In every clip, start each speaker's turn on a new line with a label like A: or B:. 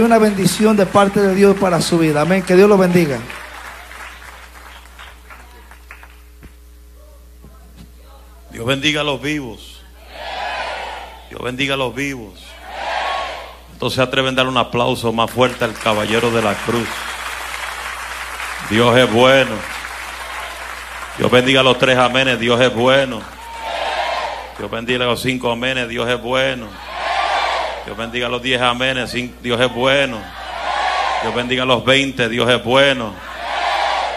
A: Hay una bendición de parte de Dios para su vida. Amén. Que Dios lo bendiga.
B: Dios bendiga a los vivos. Dios bendiga a los vivos. Entonces atreven a dar un aplauso más fuerte al caballero de la cruz. Dios es bueno. Dios bendiga a los tres amenes. Dios es bueno. Dios bendiga a los cinco amenes. Dios es bueno. Dios bendiga los diez amenes. Dios es bueno. Dios bendiga los veinte. Dios es bueno.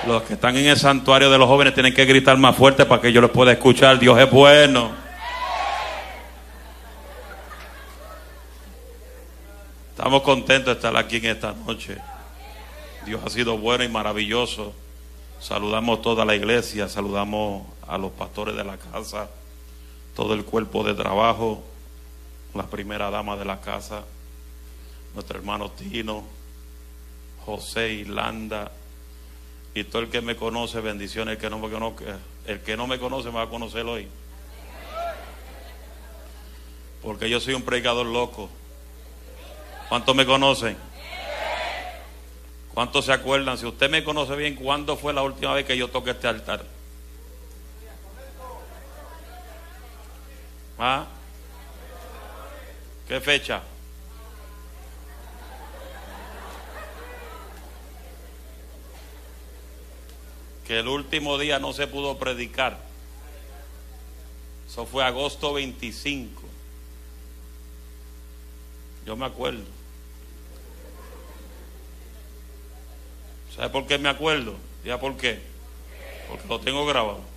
B: Los que están en el santuario de los jóvenes tienen que gritar más fuerte para que yo los pueda escuchar. Dios es bueno. Estamos contentos de estar aquí en esta noche. Dios ha sido bueno y maravilloso. Saludamos toda la iglesia, saludamos a los pastores de la casa, todo el cuerpo de trabajo, la primera dama de la casa, nuestro hermano Tino, José Irlanda, y todo el que me conoce, bendiciones. El que no me conoce, el que no me conoce me va a conocer hoy. Porque yo soy un predicador loco. ¿Cuántos me conocen? ¿Cuántos se acuerdan? Si usted me conoce bien, ¿cuándo fue la última vez que yo toqué este altar? ¿Ah? ¿Qué fecha? que el último día no se pudo predicar. Eso fue agosto 25. Yo me acuerdo. ¿Sabe por qué me acuerdo? ¿Ya por qué? Porque lo tengo grabado.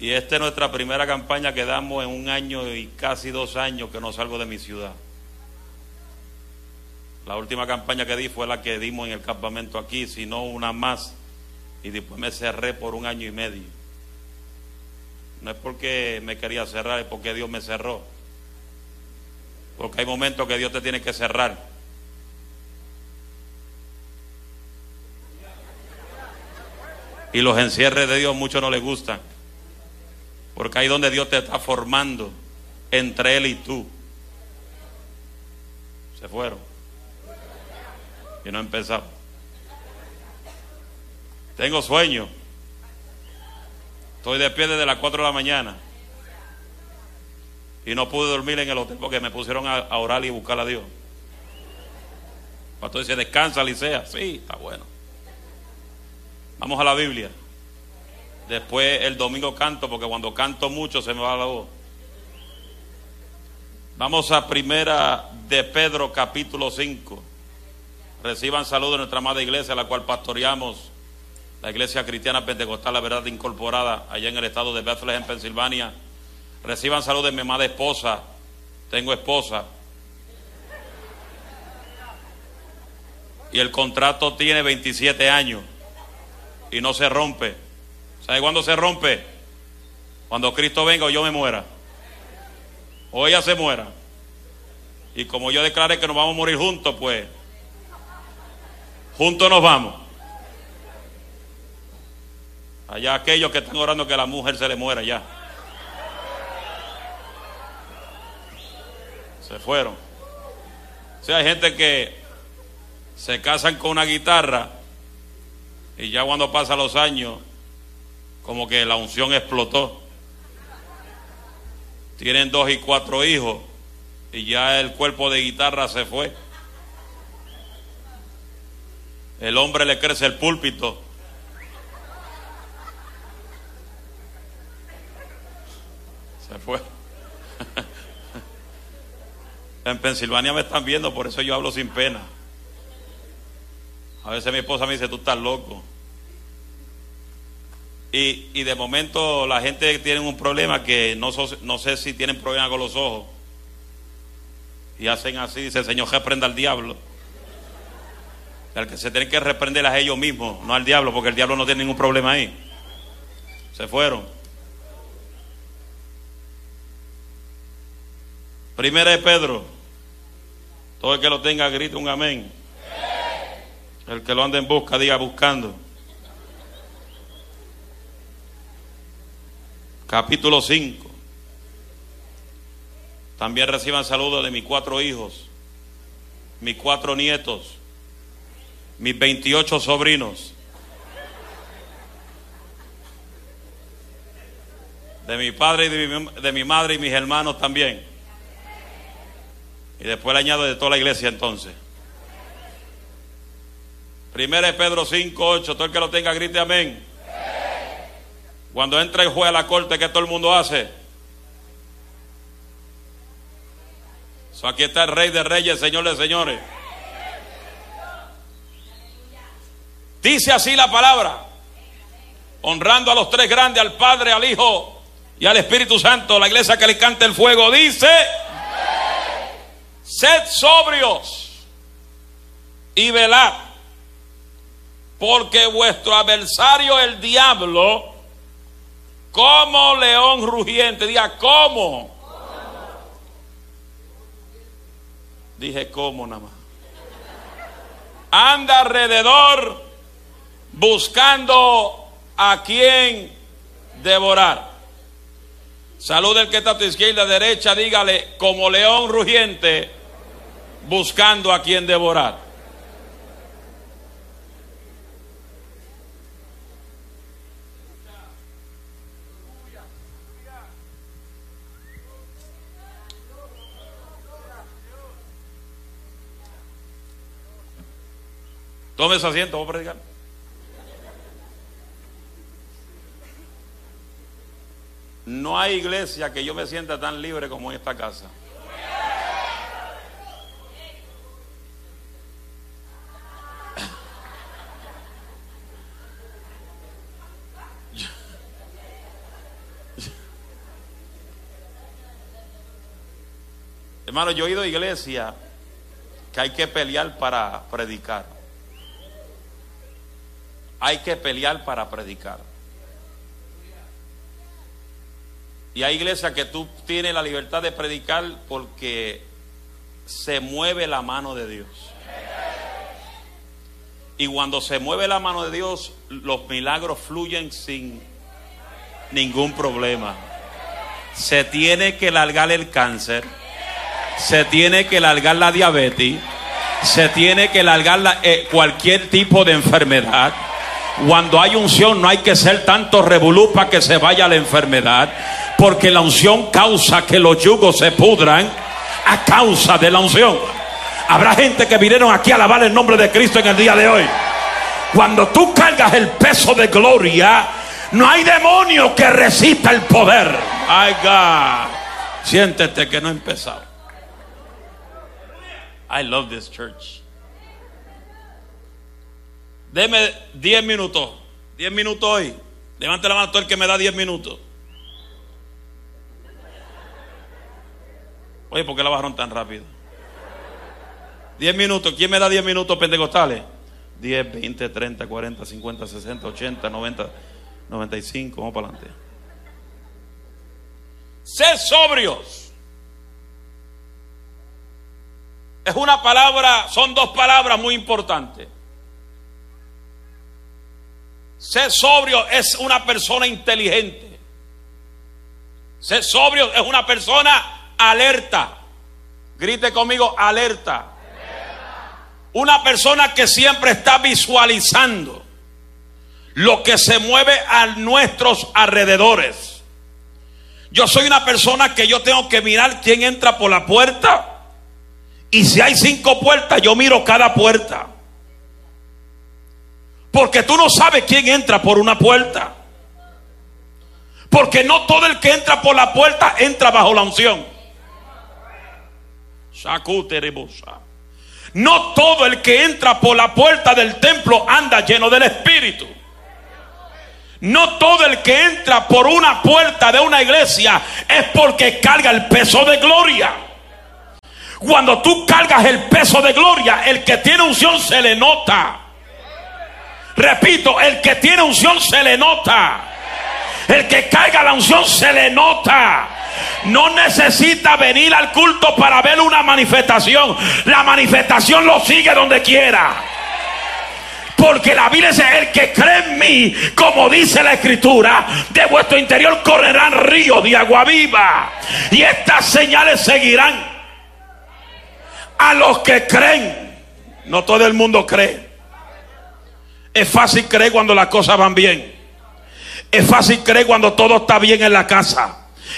B: Y esta es nuestra primera campaña que damos en un año y casi dos años que no salgo de mi ciudad. La última campaña que di fue la que dimos en el campamento aquí, si no una más. Y después me cerré por un año y medio. No es porque me quería cerrar, es porque Dios me cerró. Porque hay momentos que Dios te tiene que cerrar. Y los encierres de Dios muchos no les gustan. Porque ahí donde Dios te está formando entre Él y tú. Se fueron y no he empezado. Tengo sueño. Estoy de pie desde las 4 de la mañana. Y no pude dormir en el hotel porque me pusieron a, orar y buscar a Dios. Pastor dice, descansa, Licea. Sí, está bueno. Vamos a la Biblia. Después el domingo canto porque cuando canto mucho se me va la voz. Vamos a primera de Pedro capítulo 5. Reciban saludos de nuestra amada iglesia, la cual pastoreamos, la iglesia cristiana pentecostal, la verdad incorporada, allá en el estado de Bethlehem, Pensilvania. Reciban saludos de mi amada esposa. Tengo esposa. Y el contrato tiene 27 años y no se rompe. ¿Sabe cuándo se rompe? Cuando Cristo venga o yo me muera. O ella se muera. Y como yo declaré que nos vamos a morir juntos, pues Juntos nos vamos. Allá aquellos que están orando que la mujer se le muera ya. Se fueron. O sea, hay gente que se casan con una guitarra y ya cuando pasan los años, como que la unción explotó. Tienen dos y cuatro hijos y ya el cuerpo de guitarra se fue. El hombre le crece el púlpito. Se fue. En Pensilvania me están viendo, por eso yo hablo sin pena. A veces mi esposa me dice, tú estás loco. Y, y de momento la gente tiene un problema que no, no sé si tienen problema con los ojos. Y hacen así, dice, Señor, reprenda al diablo. El que se tienen que reprender a ellos mismos, no al diablo, porque el diablo no tiene ningún problema ahí. Se fueron. Primera de Pedro. Todo el que lo tenga grita un amén. El que lo ande en busca, diga buscando. Capítulo 5. También reciban saludos de mis cuatro hijos, mis cuatro nietos, mis 28 sobrinos, de mi padre y de mi, madre y mis hermanos también. Y después le añado de toda la iglesia entonces. Primera es Pedro 5, 8. Todo el que lo tenga grite amén. Cuando entra el juez a la corte, ¿qué todo el mundo hace? So, aquí está el rey de reyes, señor de señores. Dice así la palabra, honrando a los tres grandes, al Padre, al Hijo y al Espíritu Santo. La iglesia que le canta el fuego dice, sed sobrios y velad, porque vuestro adversario el diablo, como león rugiente, diga, ¿cómo? Dije, ¿cómo nada más? Anda alrededor buscando a quien devorar. Saluda el que está a tu izquierda, derecha, dígale, como león rugiente, buscando a quien devorar. Tome su asiento, voy a predicar. No hay iglesia que yo me sienta tan libre como en esta casa. Hermano, yo he ido a iglesia que hay que pelear para predicar. Hay que pelear para predicar. Y hay iglesias que tú tienes la libertad de predicar porque se mueve la mano de Dios. Y cuando se mueve la mano de Dios, los milagros fluyen sin ningún problema. Se tiene que largar el cáncer, se tiene que largar la diabetes, se tiene que largar eh, cualquier tipo de enfermedad. Cuando hay unción no hay que ser tanto revolú para que se vaya la enfermedad porque la unción causa que los yugos se pudran a causa de la unción. Habrá gente que vinieron aquí a alabar el nombre de Cristo en el día de hoy. Cuando tú cargas el peso de gloria, no hay demonio que resista el poder. Ay, God. Siéntete que no he empezado. I love this church. Deme 10 minutos. 10 minutos hoy. Levante la mano todo el que me da 10 minutos. Oye, ¿por qué la bajaron tan rápido? 10 minutos. ¿Quién me da 10 minutos pentecostales? 10, 20, 30, 40, 50, 60, 80, 90, 95. Vamos para adelante. Sed sobrios. Es una palabra, son dos palabras muy importantes. Ser sobrio es una persona inteligente. Ser sobrio es una persona alerta. Grite conmigo, alerta. Una persona que siempre está visualizando lo que se mueve a nuestros alrededores. Yo soy una persona que yo tengo que mirar quién entra por la puerta. Y si hay cinco puertas, yo miro cada puerta. Porque tú no sabes quién entra por una puerta. Porque no todo el que entra por la puerta entra bajo la unción. No todo el que entra por la puerta del templo anda lleno del Espíritu. No todo el que entra por una puerta de una iglesia es porque carga el peso de gloria. Cuando tú cargas el peso de gloria, el que tiene unción se le nota. Repito, el que tiene unción se le nota. El que carga la unción se le nota no necesita venir al culto para ver una manifestación. La manifestación lo sigue donde quiera. Porque la Biblia dice, el que cree en mí, como dice la escritura, de vuestro interior correrán ríos de agua viva. Y estas señales seguirán a los que creen. No todo el mundo cree. Es fácil creer cuando las cosas van bien. Es fácil creer cuando todo está bien en la casa.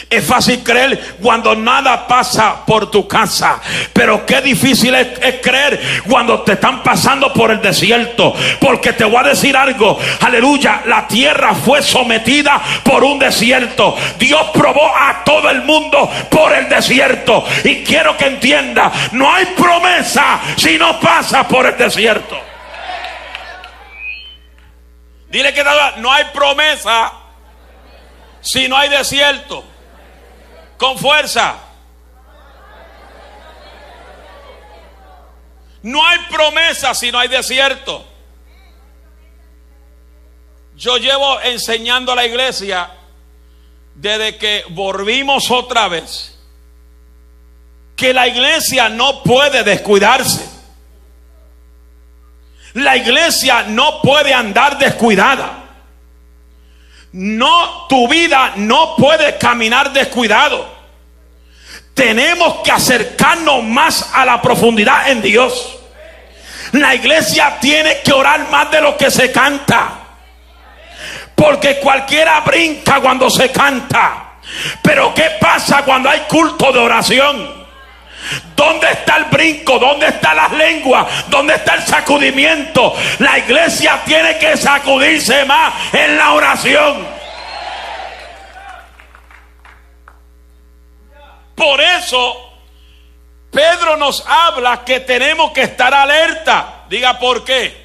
B: Es fácil creer cuando nada pasa por tu casa. Pero qué difícil es, creer cuando te están pasando por el desierto. Porque te voy a decir algo. Aleluya. La tierra fue sometida por un desierto. Dios probó a todo el mundo por el desierto. Y quiero que entienda. No hay promesa si no pasa por el desierto. Dile que no hay promesa si no hay desierto. Con fuerza. No hay promesa si no hay desierto. Yo llevo enseñando a la iglesia desde que volvimos otra vez que la iglesia no puede descuidarse. La iglesia no puede andar descuidada. No, tu vida no puede caminar descuidado. Tenemos que acercarnos más a la profundidad en Dios. La iglesia tiene que orar más de lo que se canta. Porque cualquiera brinca cuando se canta. Pero ¿qué pasa cuando hay culto de oración? ¿Dónde está el brinco? ¿Dónde está las lenguas? ¿Dónde está el sacudimiento? La iglesia tiene que sacudirse más en la oración. Por eso Pedro nos habla que tenemos que estar alerta. Diga por qué.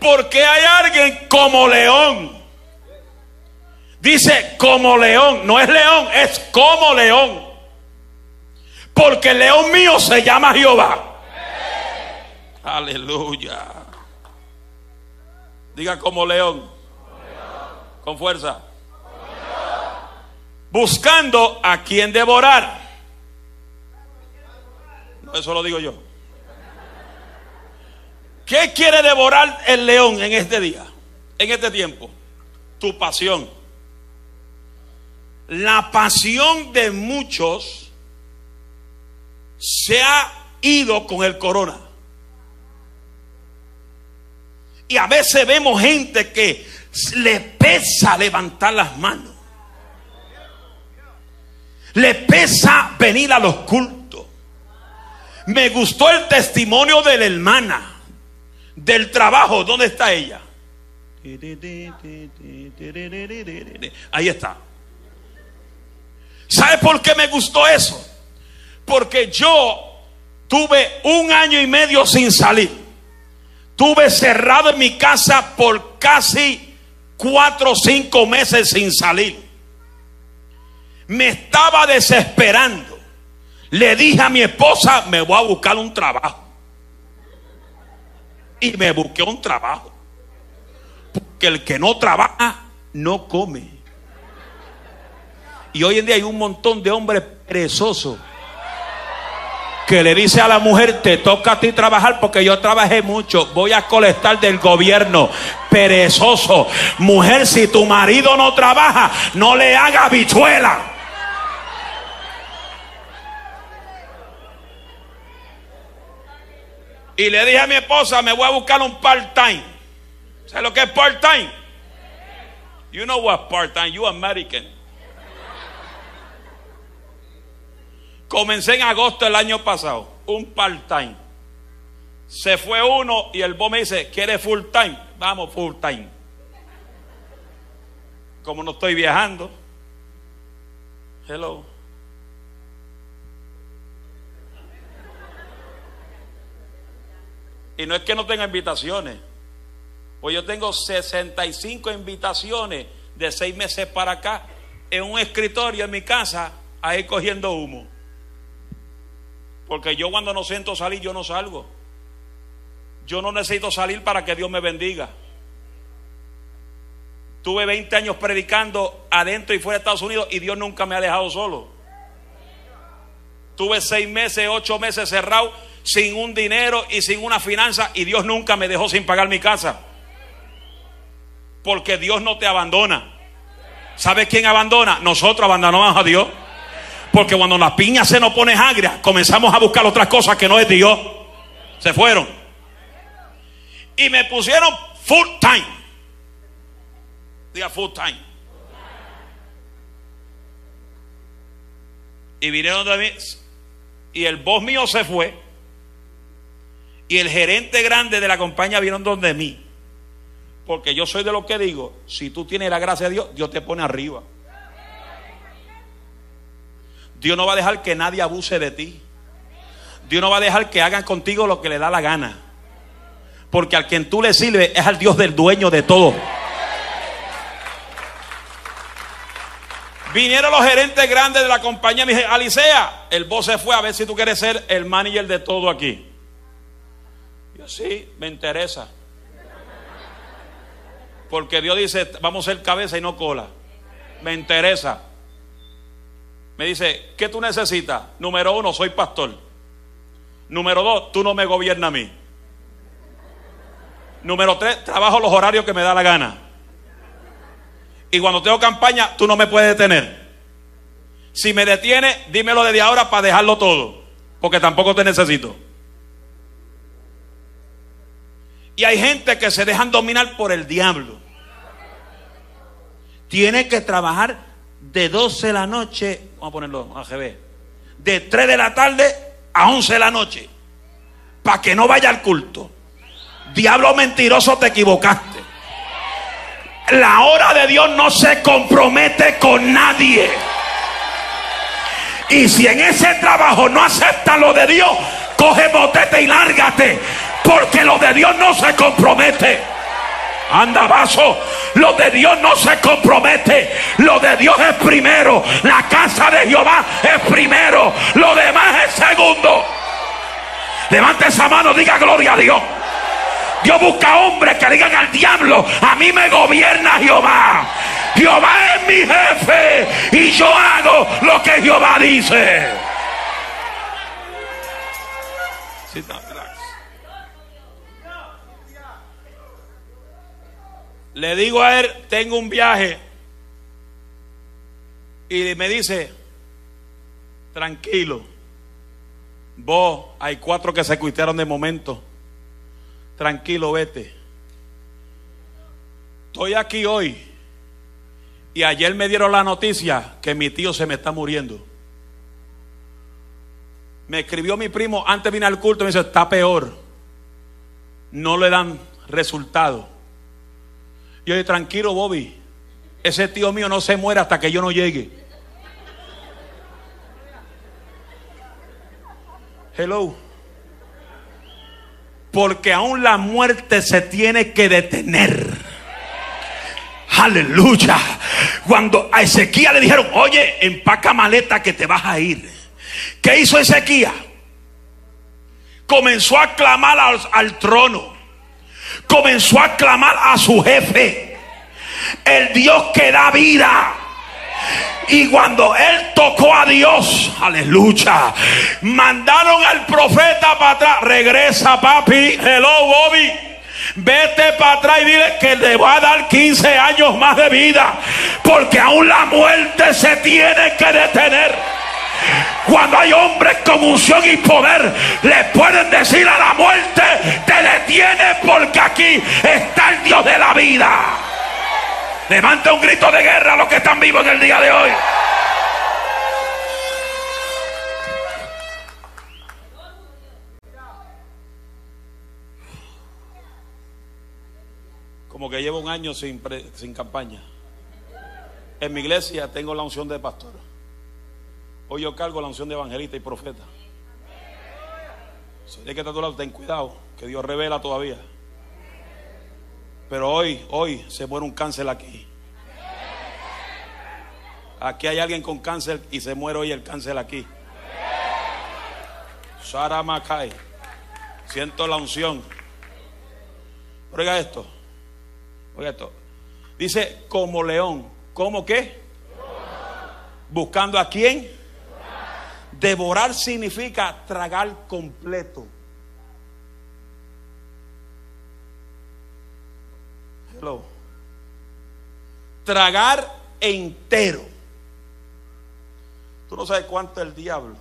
B: Porque hay alguien como león. Dice como león. No es león, es como león. Porque el león mío se llama Jehová. Aleluya. Diga como león. Con fuerza buscando a quien devorar. Eso lo digo yo. ¿Qué quiere devorar el león en este día, en este tiempo? Tu pasión. La pasión de muchos se ha ido con el corona. Y a veces vemos gente que le pesa levantar las manos le pesa venir a los cultos. Me gustó el testimonio de la hermana del trabajo. ¿Dónde está ella? Ahí está. ¿Sabe por qué me gustó eso? Porque yo tuve un año y medio sin salir. Tuve cerrado en mi casa por casi cuatro o cinco meses sin salir me estaba desesperando. Le dije a mi esposa, me voy a buscar un trabajo. Y me busqué un trabajo. Porque el que no trabaja, no come. Y hoy en día hay un montón de hombres perezosos que le dice a la mujer, te toca a ti trabajar porque yo trabajé mucho, voy a colectar del gobierno, perezoso. Mujer, si tu marido no trabaja, no le haga bichuela. Y le dije a mi esposa, me voy a buscar un part-time. ¿Sabes lo que es part-time? You know what part-time, you American. Comencé en agosto del año pasado, un part-time. Se fue uno y el bo me dice, ¿quiere full-time? Vamos, full-time. Como no estoy viajando. Hello. Y no es que no tenga invitaciones. Pues yo tengo 65 invitaciones de seis meses para acá en un escritorio en mi casa, ahí cogiendo humo. Porque yo cuando no siento salir, yo no salgo. Yo no necesito salir para que Dios me bendiga. Tuve 20 años predicando adentro y fuera de Estados Unidos y Dios nunca me ha dejado solo. Tuve seis meses, ocho meses cerrado sin un dinero y sin una finanza y Dios nunca me dejó sin pagar mi casa. Porque Dios no te abandona. ¿Sabes quién abandona? Nosotros abandonamos a Dios. Porque cuando la piña se nos pone agria, comenzamos a buscar otras cosas que no es Dios. Se fueron. Y me pusieron full time. Diga full time. Y vinieron de mí. Y el boss mío se fue. Y el gerente grande de la compañía vino donde mí. Porque yo soy de lo que digo, si tú tienes la gracia de Dios, Dios te pone arriba. Dios no va a dejar que nadie abuse de ti. Dios no va a dejar que hagan contigo lo que le da la gana. Porque al quien tú le sirves es al Dios del dueño de todo. Vinieron los gerentes grandes de la compañía me dije, Alicea, el voz se fue a ver si tú quieres ser el manager de todo aquí. Yo sí, me interesa. Porque Dios dice, vamos a ser cabeza y no cola. Me interesa. Me dice, ¿qué tú necesitas? Número uno, soy pastor. Número dos, tú no me gobiernas a mí. Número tres, trabajo los horarios que me da la gana. Y cuando tengo campaña, tú no me puedes detener. Si me detiene, dímelo desde ahora para dejarlo todo. Porque tampoco te necesito. Y hay gente que se dejan dominar por el diablo. Tiene que trabajar de 12 de la noche, vamos a ponerlo AGB, de 3 de la tarde a 11 de la noche, para que no vaya al culto. Diablo mentiroso, te equivocaste. La hora de Dios no se compromete con nadie. Y si en ese trabajo no acepta lo de Dios, coge botete y lárgate. Porque lo de Dios no se compromete. Anda vaso, lo de Dios no se compromete. Lo de Dios es primero. La casa de Jehová es primero. Lo demás es segundo. Levante esa mano, diga gloria a Dios. Dios busca hombres que digan al diablo, a mí me gobierna Jehová. Jehová es mi jefe y yo hago lo que Jehová dice. Le digo a él, tengo un viaje. Y me dice, tranquilo. Vos, hay cuatro que se cuitearon de momento. Tranquilo, vete. Estoy aquí hoy. Y ayer me dieron la noticia que mi tío se me está muriendo. Me escribió mi primo antes de venir al culto y me dice, está peor. No le dan resultado. Yo dije, tranquilo, Bobby. Ese tío mío no se muere hasta que yo no llegue. Hello. Porque aún la muerte se tiene que detener. Aleluya. Cuando a Ezequiel le dijeron, oye, empaca maleta que te vas a ir. ¿Qué hizo Ezequiel? Comenzó a clamar al, al trono comenzó a clamar a su jefe, el Dios que da vida. Y cuando él tocó a Dios, aleluya, mandaron al profeta para atrás. Regresa, papi. Hello, Bobby. Vete para atrás y dile que le va a dar 15 años más de vida. Porque aún la muerte se tiene que detener. Cuando hay hombres con unción y poder, le pueden decir a la muerte, te detiene porque aquí está el Dios de la vida. Levanta un grito de guerra a los que están vivos en el día de hoy. Como que llevo un año sin, sin campaña. En mi iglesia tengo la unción de pastor. Hoy yo cargo la unción de evangelista y profeta. Si que estar a tu lado, ten cuidado, que Dios revela todavía. Pero hoy, hoy se muere un cáncer aquí. Aquí hay alguien con cáncer y se muere hoy el cáncer aquí. Sara Macay. Siento la unción. Oiga esto. Oiga esto. Dice como león. ¿Cómo qué? Buscando a quién? Devorar significa tragar completo. Hello. Tragar entero. Tú no sabes cuánto el diablo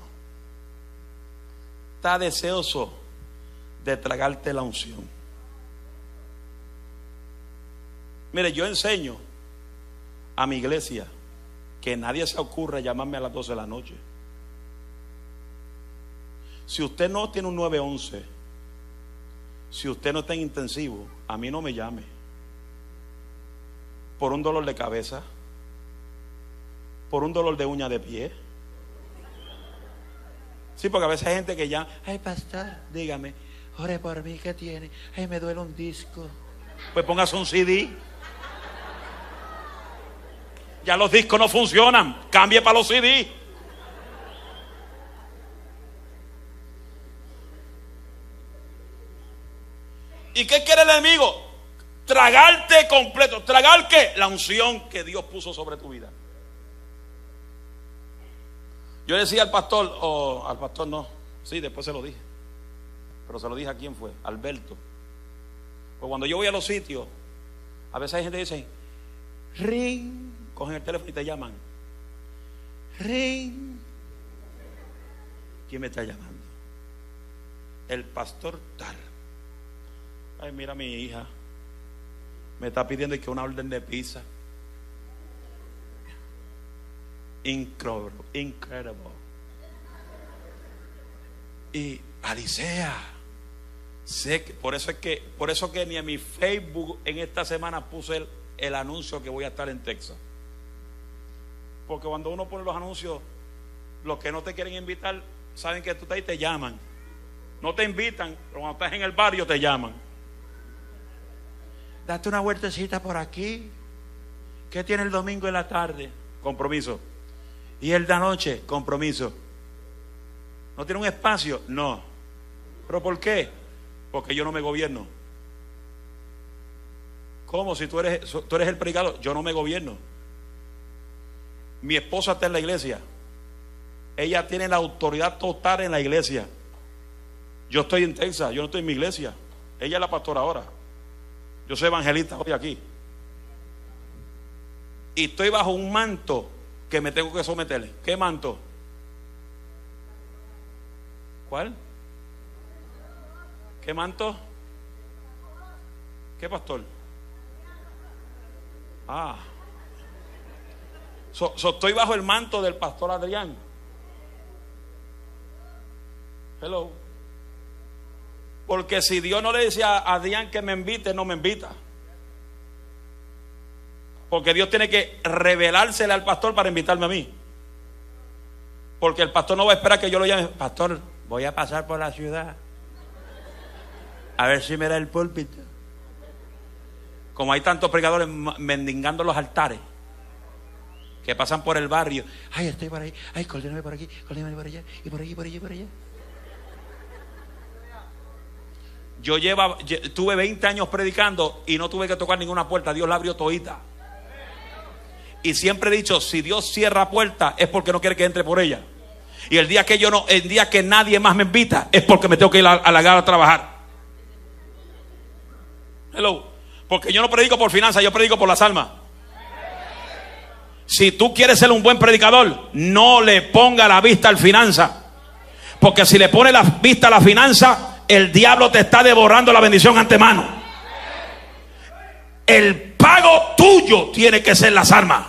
B: está deseoso de tragarte la unción. Mire, yo enseño a mi iglesia que nadie se ocurra llamarme a las 12 de la noche. Si usted no tiene un 911, si usted no está en intensivo, a mí no me llame. Por un dolor de cabeza, por un dolor de uña de pie. Sí, porque a veces hay gente que llama, ay pastor, dígame, ore por mí, ¿qué tiene? Ay, me duele un disco. Pues póngase un CD. Ya los discos no funcionan, cambie para los CD. ¿Y qué quiere el enemigo? Tragarte completo. ¿Tragar qué? La unción que Dios puso sobre tu vida. Yo decía al pastor, o al pastor no, sí, después se lo dije. Pero se lo dije a quién fue, Alberto. Pues cuando yo voy a los sitios, a veces hay gente que dice, ring, cogen el teléfono y te llaman. Ring. ¿Quién me está llamando? El pastor tal. Ay, mira mi hija. Me está pidiendo que una orden de pizza. Incredible, incredible. Y Alicea, sé que, por eso es que, por eso que ni en mi Facebook en esta semana puse el, anuncio que voy a estar en Texas. Porque cuando uno pone los anuncios, los que no te quieren invitar, saben que tú estás ahí te llaman. No te invitan, pero cuando estás en el barrio te llaman. Date una vueltecita por aquí. ¿Qué tiene el domingo en la tarde? Compromiso. ¿Y el de anoche? Compromiso. ¿No tiene un espacio? No. ¿Pero por qué? Porque yo no me gobierno. ¿Cómo? Si tú eres, tú eres el predicador, yo no me gobierno. Mi esposa está en la iglesia. Ella tiene la autoridad total en la iglesia. Yo estoy en Texas, yo no estoy en mi iglesia. Ella es la pastora ahora. Yo soy evangelista hoy aquí. Y estoy bajo un manto que me tengo que someterle. ¿Qué manto? ¿Cuál? ¿Qué manto? ¿Qué pastor? Ah. So estoy bajo el manto del pastor Adrián. Hello. Porque si Dios no le dice a Adrián que me invite, no me invita. Porque Dios tiene que revelársele al pastor para invitarme a mí. Porque el pastor no va a esperar que yo lo llame. Pastor, voy a pasar por la ciudad. A ver si me da el púlpito. Como hay tantos predicadores mendigando los altares que pasan por el barrio. Ay, estoy por ahí. Ay, coordíname por aquí, coordíname por allá, y por allí, por allí, por allá. Yo lleva, tuve 20 años predicando y no tuve que tocar ninguna puerta. Dios la abrió todita. Y siempre he dicho, si Dios cierra puerta es porque no quiere que entre por ella. Y el día que yo no, el día que nadie más me invita es porque me tengo que ir a, la gala a trabajar. Hello. Porque yo no predico por finanzas, yo predico por las almas. Si tú quieres ser un buen predicador, no le ponga la vista al finanza. Porque si le pone la vista a la finanza, el diablo te está devorando la bendición antemano. El pago tuyo tiene que ser las armas.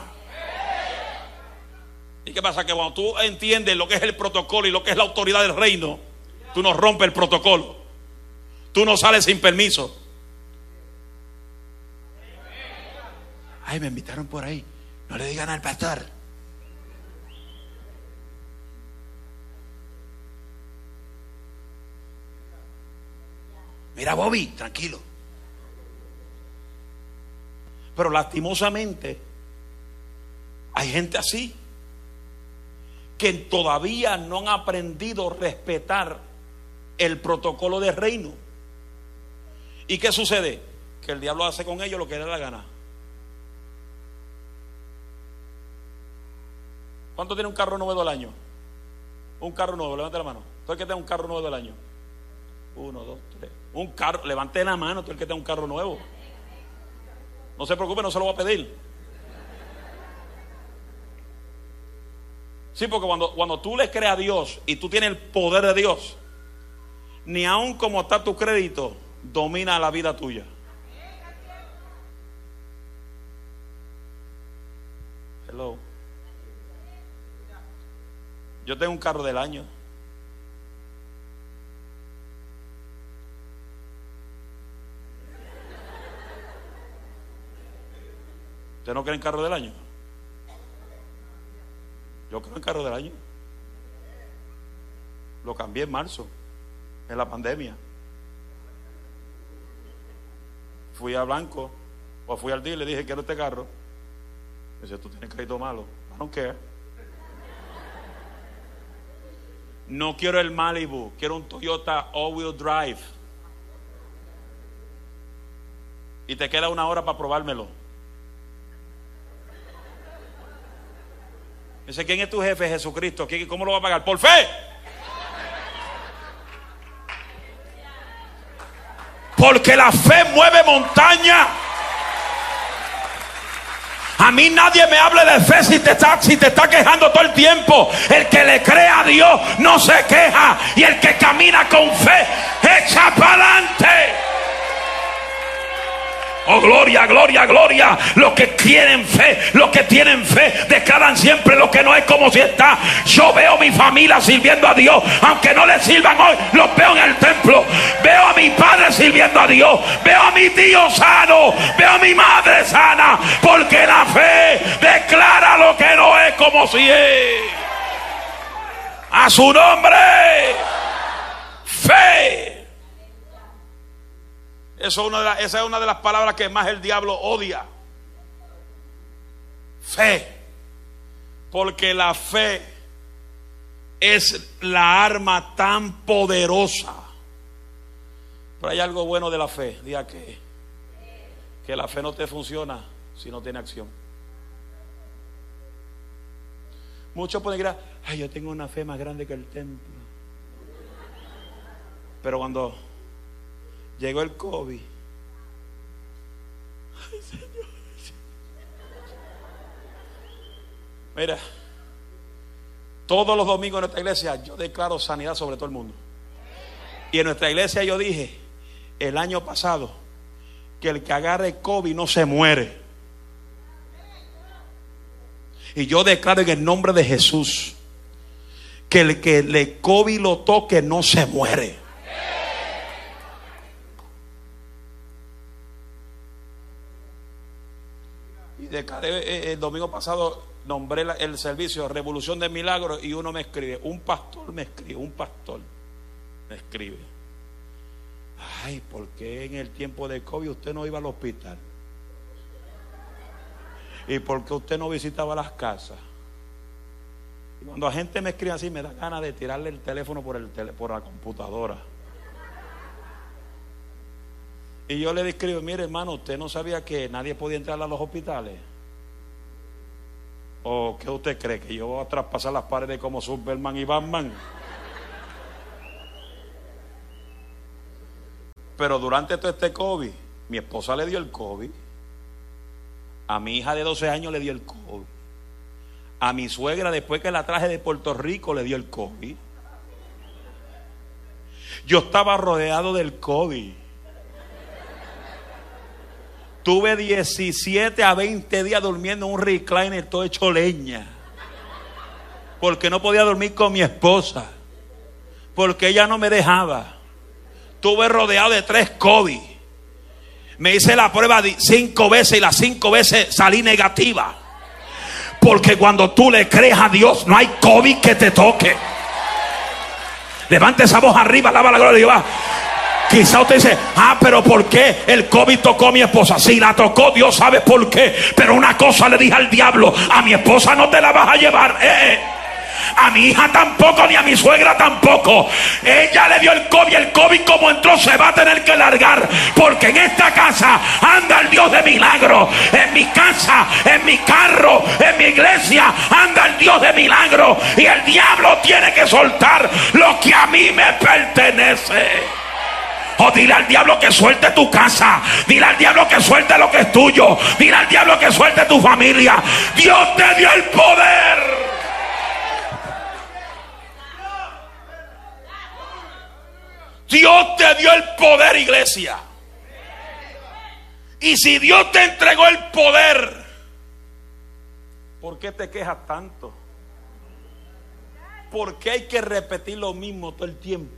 B: ¿Y qué pasa? Que cuando tú entiendes lo que es el protocolo y lo que es la autoridad del reino, tú no rompes el protocolo. Tú no sales sin permiso. Ay, me invitaron por ahí. No le digan al pastor. Mira, Bobby, tranquilo. Pero lastimosamente hay gente así que todavía no han aprendido a respetar el protocolo de reino. ¿Y qué sucede? Que el diablo hace con ellos lo que le da la gana. ¿Cuánto tiene un carro nuevo del año? Un carro nuevo, levante la mano. ¿Tú el que un carro nuevo del año? Uno, dos, tres. Un carro, levante la mano tú el que tenga un carro nuevo. No se preocupe, no se lo voy a pedir. Sí, porque cuando, cuando tú le crees a Dios y tú tienes el poder de Dios, ni aun como está tu crédito, domina la vida tuya. Hello. Yo tengo un carro del año. ¿Usted no cree en carro del año? Yo creo en carro del año. Lo cambié en marzo, en la pandemia. Fui a Blanco, o fui al día y le dije, quiero este carro. Me dice, tú tienes crédito malo. I don't care. No quiero el Malibu, quiero un Toyota All-Wheel Drive. Y te queda una hora para probármelo. Dice, ¿quién es tu jefe? Jesucristo. ¿Cómo lo va a pagar? Por fe. Porque la fe mueve montaña. A mí nadie me hable de fe si te, está, si te está quejando todo el tiempo. El que le cree a Dios no se queja. Y el que camina con fe echa para adelante. Oh, gloria, gloria, gloria. Los que tienen fe, los que tienen fe, declaran siempre lo que no es como si está. Yo veo mi familia sirviendo a Dios, aunque no le sirvan hoy, los veo en el templo. Veo a mi padre sirviendo a Dios. Veo a mi tío sano. Veo a mi madre sana. Porque la fe declara lo que no es como si es. A su nombre. Fe. Una de esa es una de las palabras que más el diablo odia. Fe. Porque la fe es la arma tan poderosa. Pero hay algo bueno de la fe. Diga que, que la fe no te funciona si no tiene acción. Muchos pueden decir, ay, yo tengo una fe más grande que el templo. Pero cuando Llegó el COVID. Ay, Señor. Mira, todos los domingos en nuestra iglesia yo declaro sanidad sobre todo el mundo. Y en nuestra iglesia yo dije el año pasado que el que agarre COVID no se muere. Y yo declaro en el nombre de Jesús que el que le COVID lo toque no se muere. Eh, eh, el domingo pasado nombré el servicio Revolución de Milagros y uno me escribe, un pastor me escribe, un pastor me escribe. Ay, ¿por qué en el tiempo de COVID usted no iba al hospital? ¿Y por qué usted no visitaba las casas? Y cuando la gente me escribe así, me da ganas de tirarle el teléfono por, el por la computadora. Y yo le describo, mire hermano, usted no sabía que nadie podía entrar a los hospitales. ¿O qué usted cree? ¿Que yo voy a traspasar las paredes como Superman y Batman? Pero durante todo este COVID, mi esposa le dio el COVID. A mi hija de 12 años le dio el COVID. A mi suegra, después que la traje de Puerto Rico, le dio el COVID. Yo estaba rodeado del COVID. Tuve 17 a 20 días durmiendo en un recliner todo hecho leña. Porque no podía dormir con mi esposa. Porque ella no me dejaba. Tuve rodeado de tres COVID. Me hice la prueba cinco veces y las cinco veces salí negativa. Porque cuando tú le crees a Dios, no hay COVID que te toque. Levante esa voz arriba, alaba la gloria de Dios. Quizá usted dice, ah, pero ¿por qué el COVID tocó a mi esposa? Si la tocó, Dios sabe por qué. Pero una cosa le dije al diablo, a mi esposa no te la vas a llevar. Eh, eh. A mi hija tampoco, ni a mi suegra tampoco. Ella le dio el COVID. El COVID como entró se va a tener que largar. Porque en esta casa anda el Dios de milagro. En mi casa, en mi carro, en mi iglesia anda el Dios de milagro. Y el diablo tiene que soltar lo que a mí me pertenece. O dile al diablo que suelte tu casa. Dile al diablo que suelte lo que es tuyo. Dile al diablo que suelte tu familia. Dios te dio el poder. Dios te dio el poder, iglesia. Y si Dios te entregó el poder, ¿por qué te quejas tanto? ¿Por qué hay que repetir lo mismo todo el tiempo?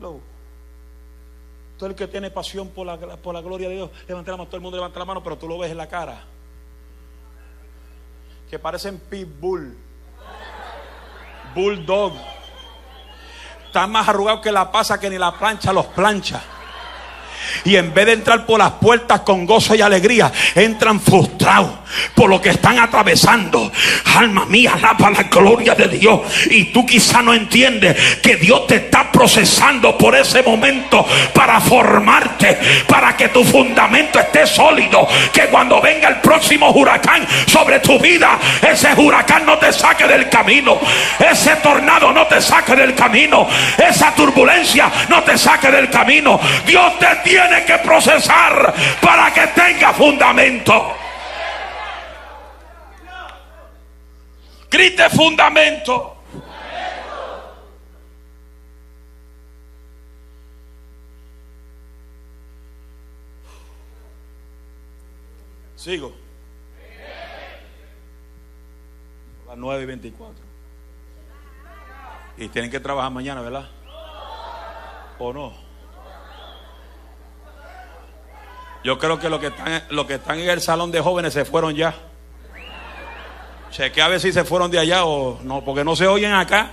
B: Todo el que tiene pasión por la, por la gloria de Dios, levanta la mano, todo el mundo levanta la mano, pero tú lo ves en la cara. Que parecen pitbull, bulldog. Están más arrugados que la pasa que ni la plancha los plancha. Y en vez de entrar por las puertas con gozo y alegría, entran frustrados por lo que están atravesando. Alma mía, alaba la gloria de Dios. Y tú quizá no entiendes que Dios te está procesando por ese momento para formarte, para que tu fundamento esté sólido. Que cuando venga el próximo huracán sobre tu vida, ese huracán no te saque del camino. Ese tornado no te saque del camino. Esa turbulencia no te saque del camino. Dios te tiene que procesar para que tenga fundamento. Grite fundamento. Sigo. Las 9 y 24. Y tienen que trabajar mañana, ¿verdad? ¿O no? Yo creo que los que están, los que están en el salón de jóvenes se fueron ya. Cheque a ver si se fueron de allá o no, porque no se oyen acá.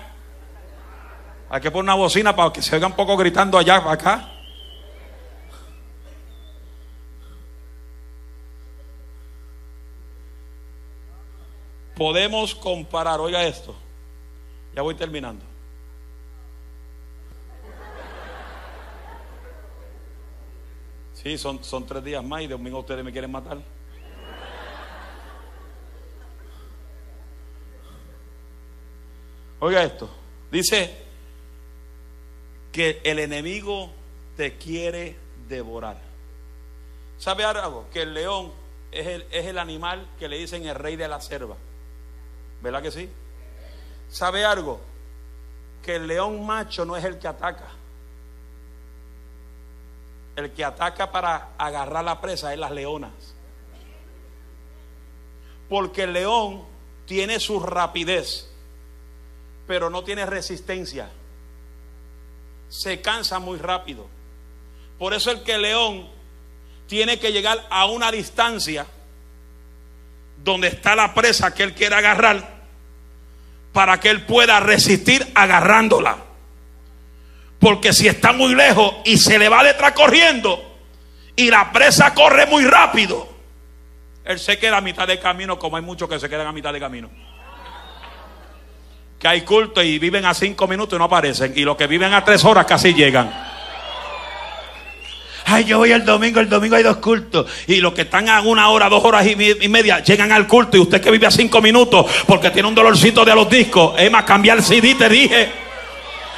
B: Hay que poner una bocina para que se oigan un poco gritando allá, acá. Podemos comparar, oiga esto. Ya voy terminando. Sí, son, son tres días más y domingo ustedes me quieren matar. Oiga esto. Dice que el enemigo te quiere devorar. ¿Sabe algo? Que el león es el, es el animal que le dicen el rey de la selva. ¿Verdad que sí? ¿Sabe algo? Que el león macho no es el que ataca. El que ataca para agarrar la presa es las leonas. Porque el león tiene su rapidez pero no tiene resistencia. Se cansa muy rápido. Por eso el que león tiene que llegar a una distancia donde está la presa que él quiere agarrar para que él pueda resistir agarrándola. Porque si está muy lejos y se le va detrás corriendo y la presa corre muy rápido, él se queda a mitad de camino como hay muchos que se quedan a mitad de camino que hay culto y viven a cinco minutos y no aparecen. Y los que viven a tres horas casi llegan. Ay, yo voy el domingo, el domingo hay dos cultos. Y los que están a una hora, dos horas y media, llegan al culto. Y usted que vive a cinco minutos porque tiene un dolorcito de los discos. Es más, cambiar el CD, te dije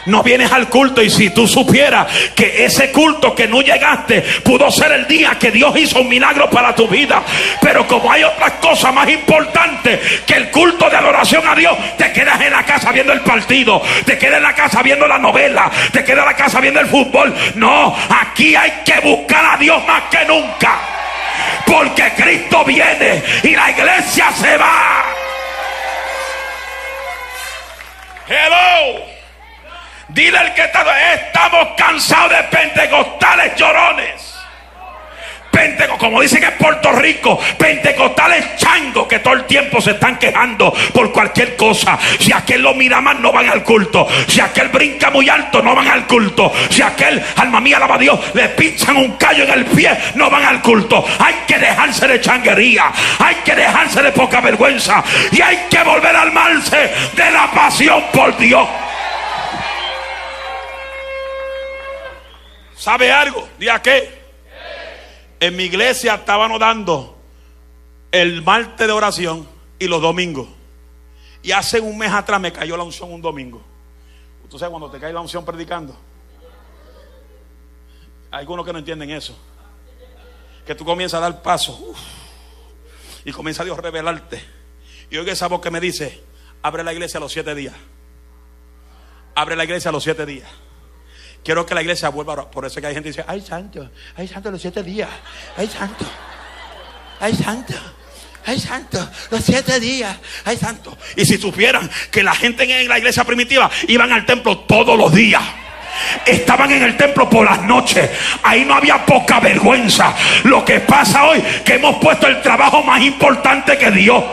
B: no vienes al culto y si tú supieras que ese culto que no llegaste pudo ser el día que Dios hizo un milagro para tu vida, pero como hay otras cosas más importantes que el culto de adoración a Dios, te quedas en la casa viendo el partido, te quedas en la casa viendo la novela, te quedas en la casa viendo el fútbol. No, aquí hay que buscar a Dios más que nunca. Porque Cristo viene y la iglesia se va. Hello. Dile al que está, estamos cansados de pentecostales llorones. como dicen en Puerto Rico, pentecostales changos que todo el tiempo se están quejando por cualquier cosa. Si aquel lo mira más, no van al culto. Si aquel brinca muy alto, no van al culto. Si aquel, alma mía, alaba a Dios, le pinchan un callo en el pie, no van al culto. Hay que dejarse de changuería, hay que dejarse de poca vergüenza y hay que volver al marce de la pasión por Dios. ¿Sabe algo? ¿Día qué? En mi iglesia estaban dando el martes de oración y los domingos. Y hace un mes atrás me cayó la unción un domingo. ¿Tú sabes cuando te cae la unción predicando? algunos que no entienden eso. Que tú comienzas a dar paso y comienza Dios a revelarte. Y oiga esa voz que me dice, abre la iglesia a los siete días. Abre la iglesia a los siete días. Quiero que la iglesia vuelva. Por eso que hay gente que dice, ay santo, ay santo los siete días. Ay santo. Ay santo. Ay santo, los siete días, ay santo. Y si supieran que la gente en la iglesia primitiva iban al templo todos los días. Estaban en el templo por las noches. Ahí no había poca vergüenza. Lo que pasa hoy, que hemos puesto el trabajo más importante que Dios.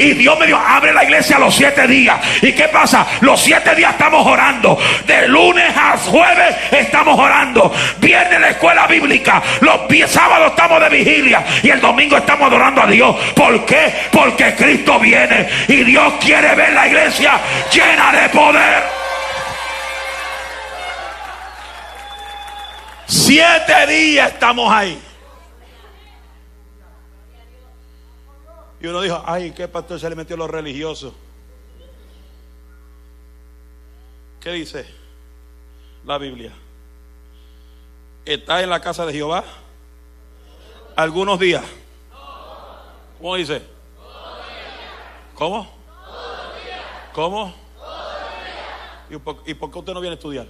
B: Y Dios me dijo, abre la iglesia los siete días. ¿Y qué pasa? Los siete días estamos orando. De lunes a jueves estamos orando. Viene la escuela bíblica. Los sábados estamos de vigilia. Y el domingo estamos adorando a Dios. ¿Por qué? Porque Cristo viene. Y Dios quiere ver la iglesia llena de poder. Siete días estamos ahí. Y uno dijo, ay, ¿qué pastor se le metió a los religiosos? ¿Qué dice la Biblia? ¿Está en la casa de Jehová? Algunos días. ¿Cómo dice? ¿Cómo? ¿Cómo? ¿Y por, ¿Y por qué usted no viene a estudiar?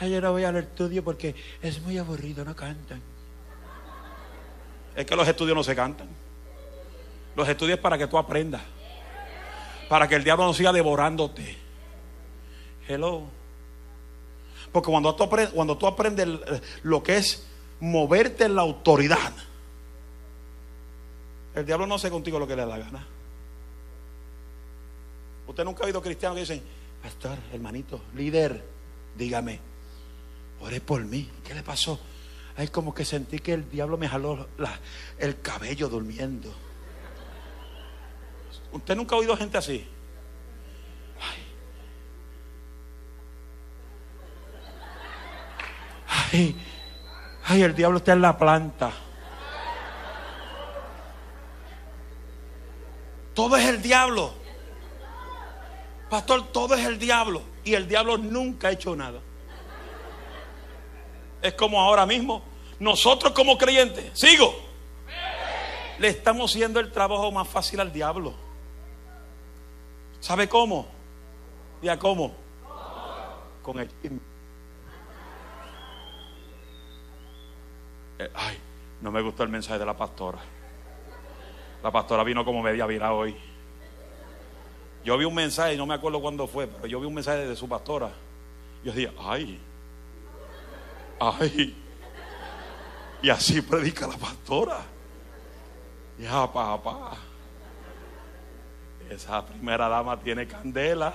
B: Ay, yo no voy al estudio porque es muy aburrido, no cantan. Es que los estudios no se cantan. Los estudios es para que tú aprendas. Para que el diablo no siga devorándote. Hello. Porque cuando tú aprendes, cuando tú aprendes el- lo que es moverte en la autoridad, el diablo no hace contigo lo que le da la gana. Usted nunca ha oído cristianos que dicen, pastor, hermanito, líder, dígame, ore por mí. ¿Qué le pasó? Ay, como que sentí que el diablo me jaló la- el cabello durmiendo. ¿Usted nunca ha oído gente así? Ay, ay, el diablo está en la planta. Todo es el diablo. Pastor, todo es el diablo. Y el diablo nunca ha hecho nada. Es como ahora mismo. Nosotros como creyentes, sigo. Le estamos haciendo el trabajo más fácil al diablo. ¿Sabe cómo? ¿Ya cómo? Con el. Eh, Ay, no me gustó el mensaje de la pastora. La pastora vino como media virada hoy. Yo vi un mensaje, no me acuerdo cuándo fue, pero yo vi un mensaje de su pastora. Yo dije, ay, ay. Y así predica la pastora. Ya, papá. Esa primera dama tiene candela.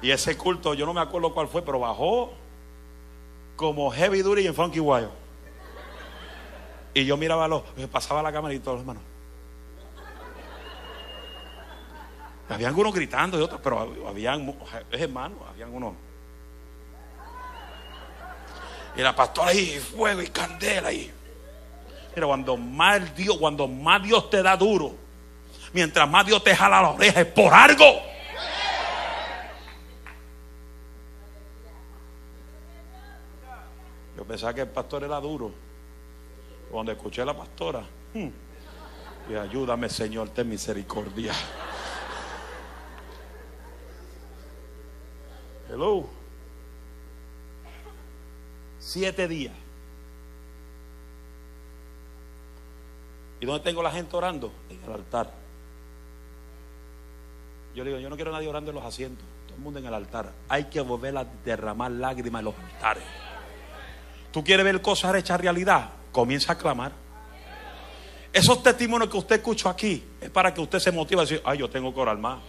B: Y ese culto, yo no me acuerdo cuál fue, pero bajó como Heavy Duty en Funky Wild. Y yo miraba los, pasaba la cámara y todos los hermanos. Habían algunos gritando y otros, pero habían hermanos, habían unos. Y la pastora ahí, fuego y candela ahí. Mira, cuando más Dios, cuando más Dios te da duro, mientras más Dios te jala la oreja, es por algo. Yo pensaba que el pastor era duro. Cuando escuché a la pastora, hmm, y ayúdame, Señor, ten misericordia. Hello. Siete días. ¿Y dónde tengo la gente orando? En el altar. Yo le digo, yo no quiero a nadie orando en los asientos. Todo el mundo en el altar. Hay que volver a derramar lágrimas en los altares. ¿Tú quieres ver cosas hechas realidad? Comienza a clamar. Esos testimonios que usted escuchó aquí es para que usted se motive a decir, ay, yo tengo que orar más.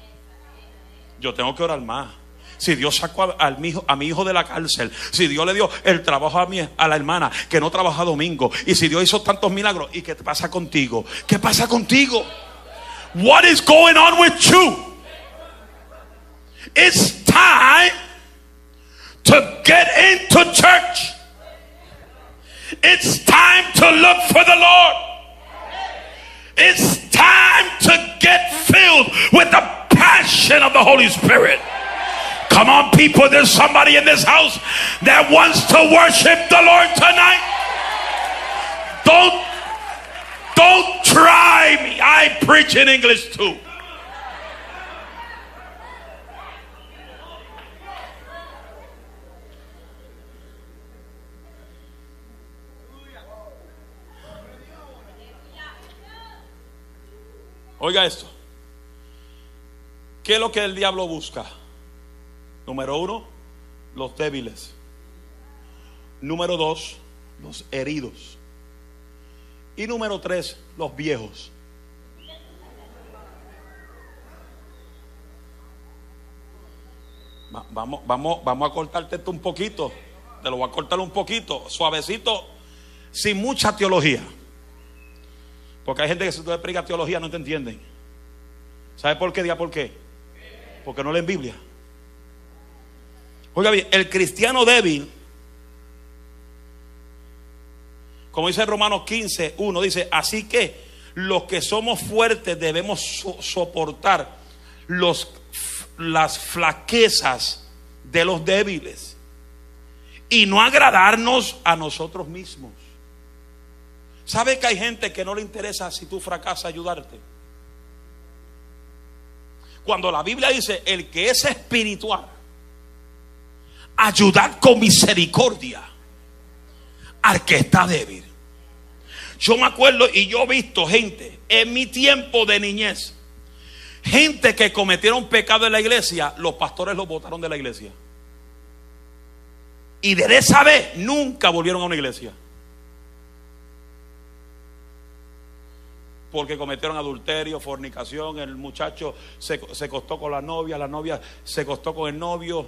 B: Yo tengo que orar más. Si Dios sacó a, al mi hijo, a mi hijo de la cárcel, si Dios le dio el trabajo a, mi, a la hermana que no trabaja domingo, y si Dios hizo tantos milagros, ¿y qué pasa contigo? ¿Qué pasa contigo? What is going on with you? It's time to get into church. It's time to look for the Lord. It's time to get filled with the passion of the Holy Spirit. Come on, people, there's somebody in this house that wants to worship the Lord tonight. Don't don't try me. I preach in English too. Oiga esto. ¿Qué es lo que el diablo busca? Número uno, los débiles. Número dos, los heridos. Y número tres, los viejos. Vamos, vamos, vamos a cortarte esto un poquito. Te lo voy a cortar un poquito, suavecito, sin mucha teología. Porque hay gente que si tú le explicas teología no te entienden. ¿Sabe por qué? Diga por qué. Porque no leen Biblia. Oiga bien, el cristiano débil, como dice Romanos 15, 1, dice, así que los que somos fuertes debemos soportar los, las flaquezas de los débiles y no agradarnos a nosotros mismos. ¿Sabe que hay gente que no le interesa si tú fracasas ayudarte? Cuando la Biblia dice, el que es espiritual, ayudar con misericordia al que está débil. Yo me acuerdo y yo he visto gente en mi tiempo de niñez, gente que cometieron pecado en la iglesia, los pastores los botaron de la iglesia. Y desde esa vez nunca volvieron a una iglesia. porque cometieron adulterio, fornicación, el muchacho se, se costó con la novia, la novia se costó con el novio,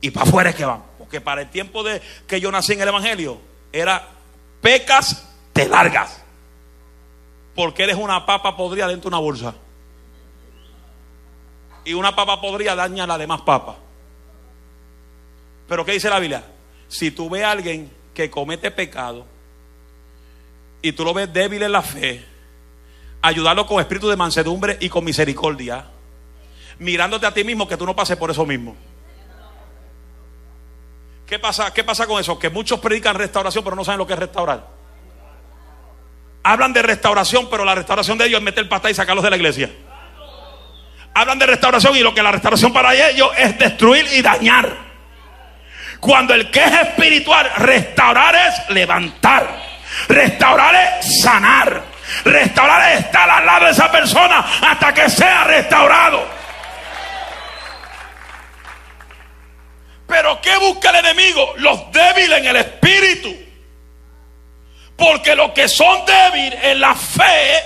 B: y para afuera es que van. Porque para el tiempo de que yo nací en el Evangelio, era pecas te largas. Porque eres una papa podrida dentro de una bolsa. Y una papa podrida daña a la demás papa. Pero ¿qué dice la Biblia? Si tú ves a alguien que comete pecado y tú lo ves débil en la fe, ayudarlo con espíritu de mansedumbre y con misericordia, mirándote a ti mismo que tú no pases por eso mismo. ¿Qué pasa, ¿Qué pasa con eso? Que muchos predican restauración, pero no saben lo que es restaurar. Hablan de restauración, pero la restauración de ellos es meter pata y sacarlos de la iglesia. Hablan de restauración y lo que la restauración para ellos es destruir y dañar. Cuando el que es espiritual, restaurar es levantar. Restaurar es sanar. Restaurar es estar al lado de esa persona hasta que sea restaurado. Pero ¿qué busca el enemigo? Los débiles en el espíritu. Porque los que son débiles en la fe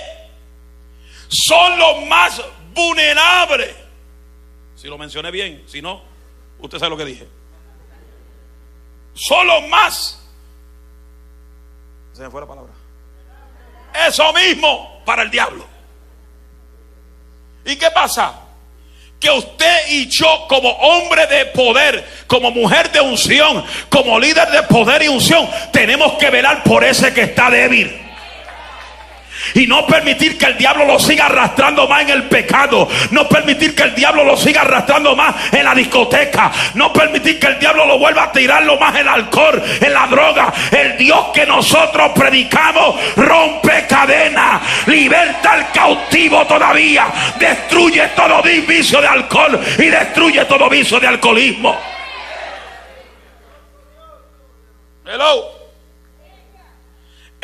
B: son los más vulnerables. Si lo mencioné bien, si no, usted sabe lo que dije. Son los más. Se me fue la palabra. Eso mismo para el diablo. ¿Y qué pasa? Que usted y yo como hombre de poder, como mujer de unción, como líder de poder y unción, tenemos que velar por ese que está débil y no permitir que el diablo lo siga arrastrando más en el pecado, no permitir que el diablo lo siga arrastrando más en la discoteca, no permitir que el diablo lo vuelva a tirarlo más en el alcohol, en la droga. El Dios que nosotros predicamos rompe cadenas, liberta al cautivo todavía, destruye todo vicio de alcohol y destruye todo vicio de alcoholismo. Hello.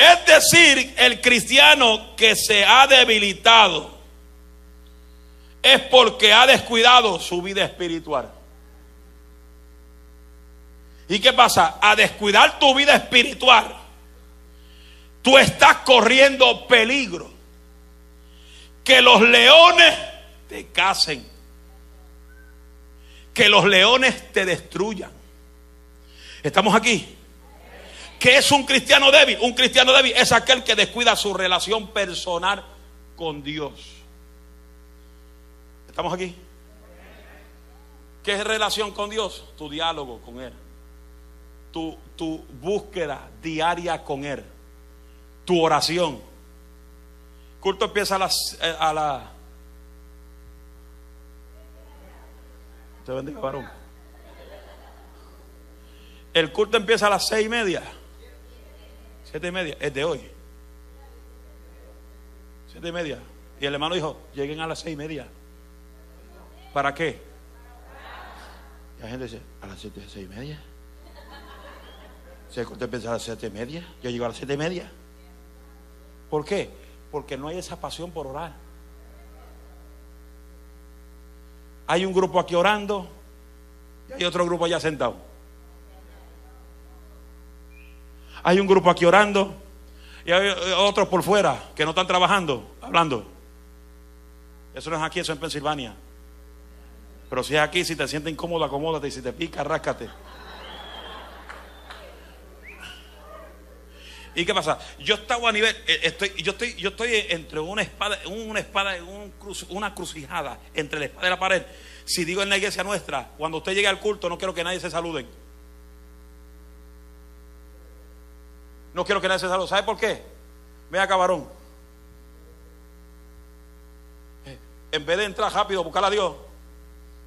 B: Es decir, el cristiano que se ha debilitado es porque ha descuidado su vida espiritual. ¿Y qué pasa? A descuidar tu vida espiritual, tú estás corriendo peligro. Que los leones te casen. Que los leones te destruyan. ¿Estamos aquí? ¿Qué es un cristiano débil? Un cristiano débil es aquel que descuida su relación personal con Dios. ¿Estamos aquí? ¿Qué es relación con Dios? Tu diálogo con Él. Tu, tu búsqueda diaria con Él. Tu oración. culto empieza a, eh, a la... Te bendiga, varón. El culto empieza a las seis y media. Siete y media. Es de hoy. Siete y media. Y el hermano dijo, lleguen a las seis y media. ¿Para qué? Y la gente dice, a las siete, seis y media. El culto empieza a las siete y media, yo llego a las siete y media. ¿Por qué? Porque no hay esa pasión por orar. Hay un grupo aquí orando y hay otro grupo allá sentado. Hay un grupo aquí orando y hay otros por fuera que no están trabajando, hablando. Eso no es aquí, eso es en Pensilvania. Pero si es aquí, si te sientes incómodo, acomódate. Y si te pica, ráscate. ¿Y qué pasa? Yo estaba a nivel, eh, estoy, yo estoy, yo estoy entre una espada, una espada, un una crucijada entre la espada y la pared. Si digo en la iglesia nuestra, cuando usted llegue al culto, no quiero que nadie se saluden. No quiero que nadie se salude. ¿Sabe por qué? Vea cabarón. Eh, en vez de entrar rápido, buscar a Dios.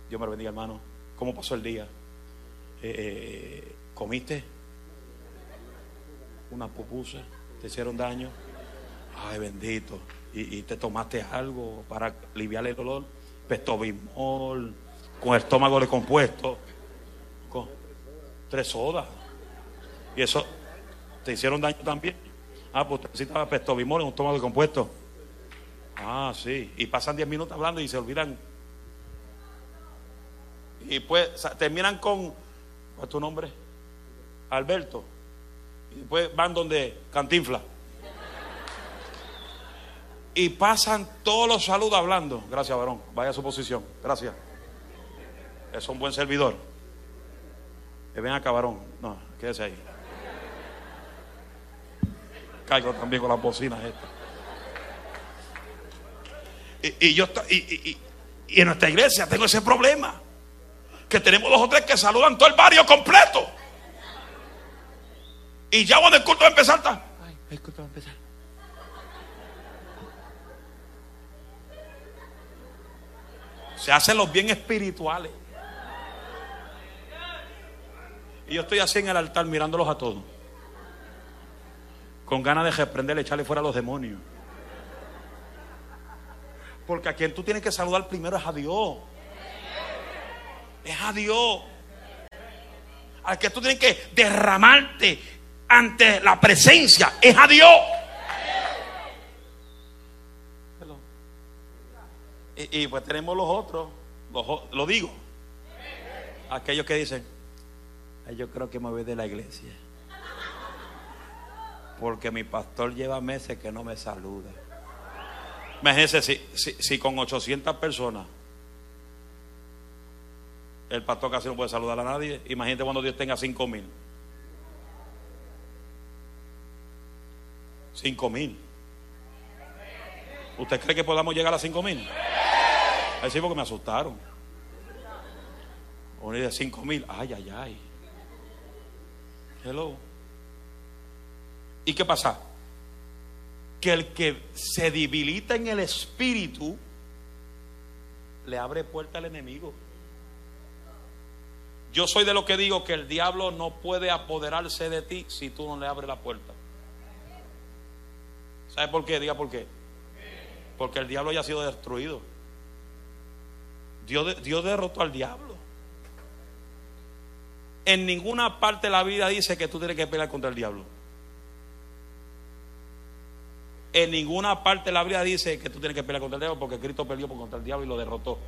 B: Dios me lo bendiga, hermano. ¿Cómo pasó el día? Eh, ¿Comiste? una pupusa, te hicieron daño. Ay, bendito. Y, te tomaste algo para aliviar el dolor. Pestobimol, con estómago de compuesto, con tres sodas. Y eso, ¿te hicieron daño también? Ah, pues necesitaba pestobimol en un estómago de compuesto. Ah, sí. Y pasan diez minutos hablando y se olvidan. Y pues terminan con, ¿cuál es tu nombre? Alberto. Y después van donde Cantinfla. Y pasan todos los saludos hablando. Gracias, varón. Vaya a su posición. Gracias. Es un buen servidor. Que ven acá, varón. No, quédese ahí. Caigo también con las bocinas estas. Y, yo y, y en nuestra iglesia tengo ese problema. Que tenemos dos o tres que saludan todo el barrio completo. Y ya cuando el culto va a empezar, está. Ay, el culto va a empezar. Se hacen los bien espirituales. Y yo estoy así en el altar mirándolos a todos. Con ganas de reprenderle, echarle fuera a los demonios. Porque a quien tú tienes que saludar primero es a Dios. Es a Dios. Al que tú tienes que derramarte ante la presencia es a Dios. Y, pues tenemos los otros, lo digo, aquellos que dicen, yo creo que me voy de la iglesia. Porque mi pastor lleva meses que no me saluda. Imagínense si, con 800 personas el pastor casi no puede saludar a nadie. Imagínate cuando Dios tenga 5 mil. Cinco mil. ¿Usted cree que podamos llegar a cinco mil? Ahí sí porque me asustaron. Uno de cinco mil. Ay, ay, ay. Hello. ¿Y qué pasa? Que el que se debilita en el espíritu le abre puerta al enemigo. Yo soy de lo que digo que el diablo no puede apoderarse de ti si tú no le abres la puerta. ¿Sabe por qué? Diga por qué. Porque el diablo ya ha sido destruido. Dios, Dios derrotó al diablo. En ninguna parte de la vida dice que tú tienes que pelear contra el diablo. En ninguna parte la vida dice que tú tienes que pelear contra el diablo porque Cristo peleó contra el diablo y lo derrotó.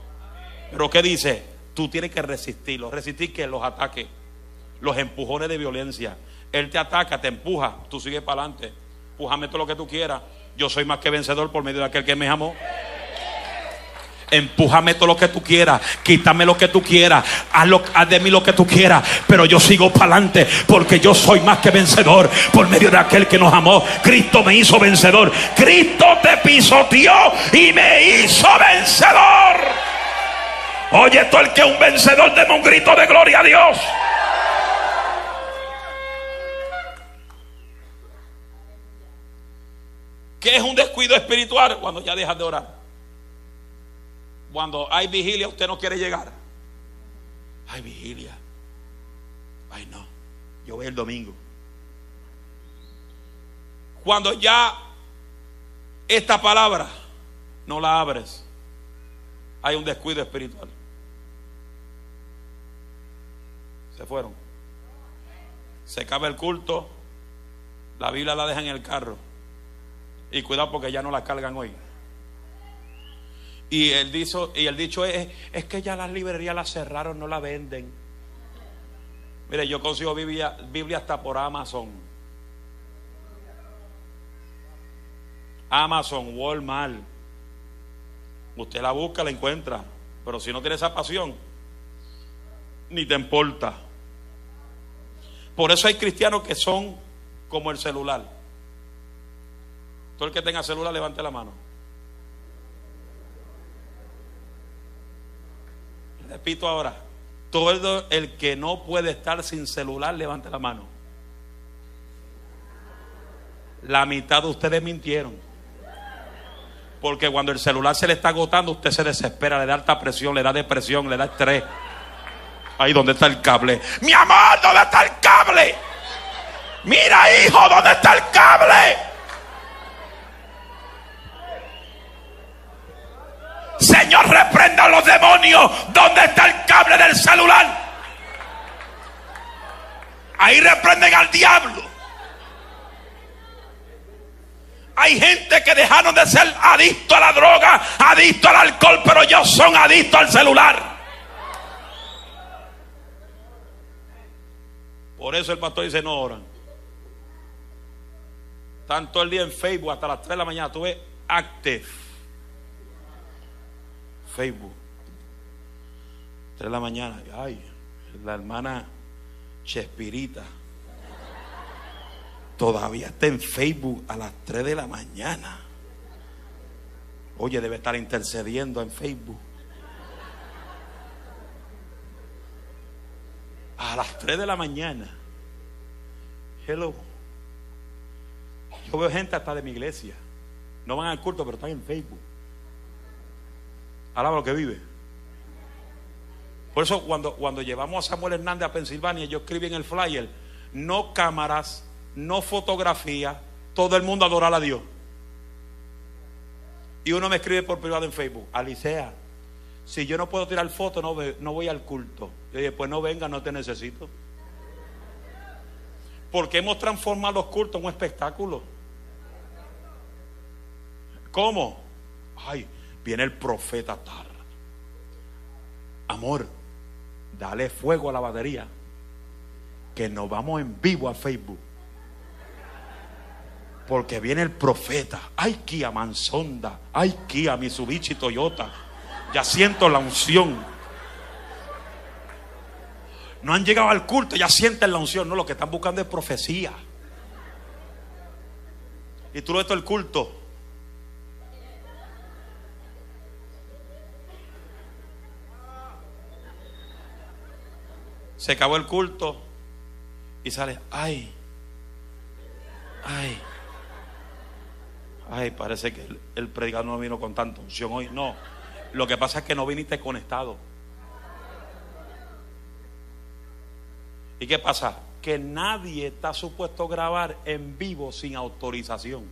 B: Pero ¿qué dice? Tú tienes que resistirlo. Resistir que los ataques, los empujones de violencia. Él te ataca, te empuja, tú sigues para adelante Empújame todo lo que tú quieras. Yo soy más que vencedor por medio de aquel que me amó. Empújame todo lo que tú quieras, quítame lo que tú quieras, haz, de mí lo que tú quieras, pero yo sigo para adelante porque yo soy más que vencedor por medio de aquel que nos amó. Cristo me hizo vencedor, Cristo te pisoteó y me hizo vencedor. Oye, todo el que es un vencedor, deme un grito de gloria a Dios. ¿Qué es un descuido espiritual? Cuando ya dejas de orar. Cuando hay vigilia, usted no quiere llegar. Hay vigilia. Ay, no. Yo voy el domingo. Cuando ya esta palabra no la abres, hay un descuido espiritual. Se fueron. Se acaba el culto, la Biblia la deja en el carro. Y cuidado porque ya no la cargan hoy. Y el dicho, y el dicho es, es que ya las librerías las cerraron, no la venden. Mire, yo consigo Biblia, Biblia hasta por Amazon. Amazon, Walmart. Usted la busca, la encuentra. Pero si no tiene esa pasión, ni te importa. Por eso hay cristianos que son como el celular. Todo el que tenga celular, levante la mano. Repito ahora, todo el que no puede estar sin celular, levante la mano. La mitad de ustedes mintieron. Porque cuando el celular se le está agotando, usted se desespera, le da alta presión, le da depresión, le da estrés. Ahí donde está el cable. Mi amor, ¿dónde está el cable? Mira, hijo, ¿dónde está el cable? Señor, reprenda a los demonios. ¿Dónde está el cable del celular? Ahí reprenden al diablo. Hay gente que dejaron de ser adictos a la droga, adictos al alcohol, pero ellos son adictos al celular. Por eso el pastor dice no oran. Tanto el día en Facebook hasta las 3 de la mañana. Tuve active. Facebook. 3 de la mañana. Ay, la hermana Chespirita. Todavía está en Facebook a las 3 de la mañana. Oye, debe estar intercediendo en Facebook. A las 3 de la mañana. Hello. Yo veo gente hasta de mi iglesia. No van al culto, pero están en Facebook. Alaba lo que vive. Por eso cuando, cuando llevamos a Samuel Hernández a Pensilvania, yo escribí en el flyer, no cámaras, no fotografía, todo el mundo adorar a Dios. Y uno me escribe por privado en Facebook, Alicea, si yo no puedo tirar fotos, no, no voy al culto. Y dije, pues no venga, no te necesito. Porque hemos transformado los cultos en un espectáculo. ¿Cómo? Ay, viene el profeta tal. Amor, dale fuego a la batería. Que nos vamos en vivo a Facebook. Porque viene el profeta. Ay, Kia Mansonda. Ay, Kia Mitsubishi Toyota. Ya siento la unción. No han llegado al culto, ya sienten la unción. No, lo que están buscando es profecía. Y tú lo ves todo el culto. Se acabó el culto y sale, ay, ay, ay, parece que el, el predicador no vino con tanta unción hoy. No, lo que pasa es que no viniste conectado. ¿Y qué pasa? Que nadie está supuesto a grabar en vivo sin autorización.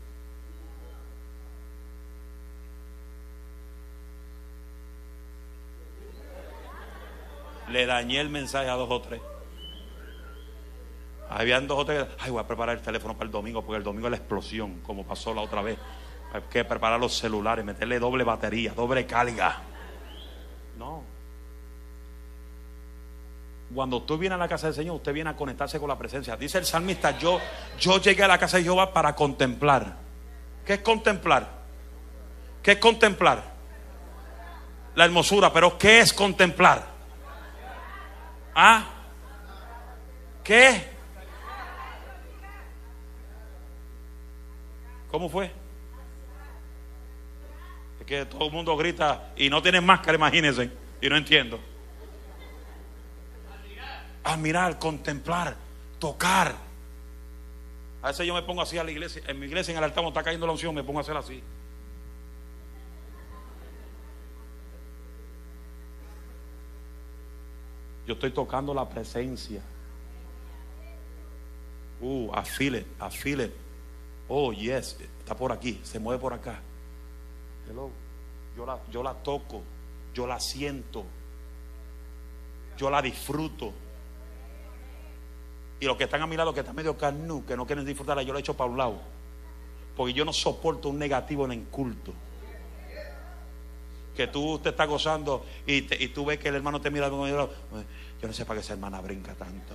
B: Le dañé el mensaje a dos o tres. Habían dos o tres. Ay, voy a preparar el teléfono para el domingo, porque el domingo es la explosión, como pasó la otra vez. Hay que preparar los celulares, meterle doble batería, doble carga. No. Cuando usted viene a la casa del Señor, usted viene a conectarse con la presencia. Dice el salmista, yo, yo llegué a la casa de Jehová para contemplar. ¿Qué es contemplar? ¿Qué es contemplar? La hermosura, pero ¿qué es contemplar? ¿Ah? ¿Qué? ¿Cómo fue? Es que todo el mundo grita y no tienen máscara, imagínense. Y no entiendo. Admirar, contemplar, tocar. A veces yo me pongo así a la iglesia. En mi iglesia, en el altar, cuando está cayendo la unción, me pongo a hacer así. Yo estoy tocando la presencia. Uh, I feel. Oh, yes, está por aquí, se mueve por acá. Hello. Yo la, yo la toco, yo la siento, yo la disfruto. Y los que están a mi lado, que están medio carnú, que no quieren disfrutarla, yo la echo para un lado. Porque yo no soporto un negativo en el culto. Que tú te estás gozando y, y tú ves que el hermano te mira yo no sé para qué esa hermana brinca tanto.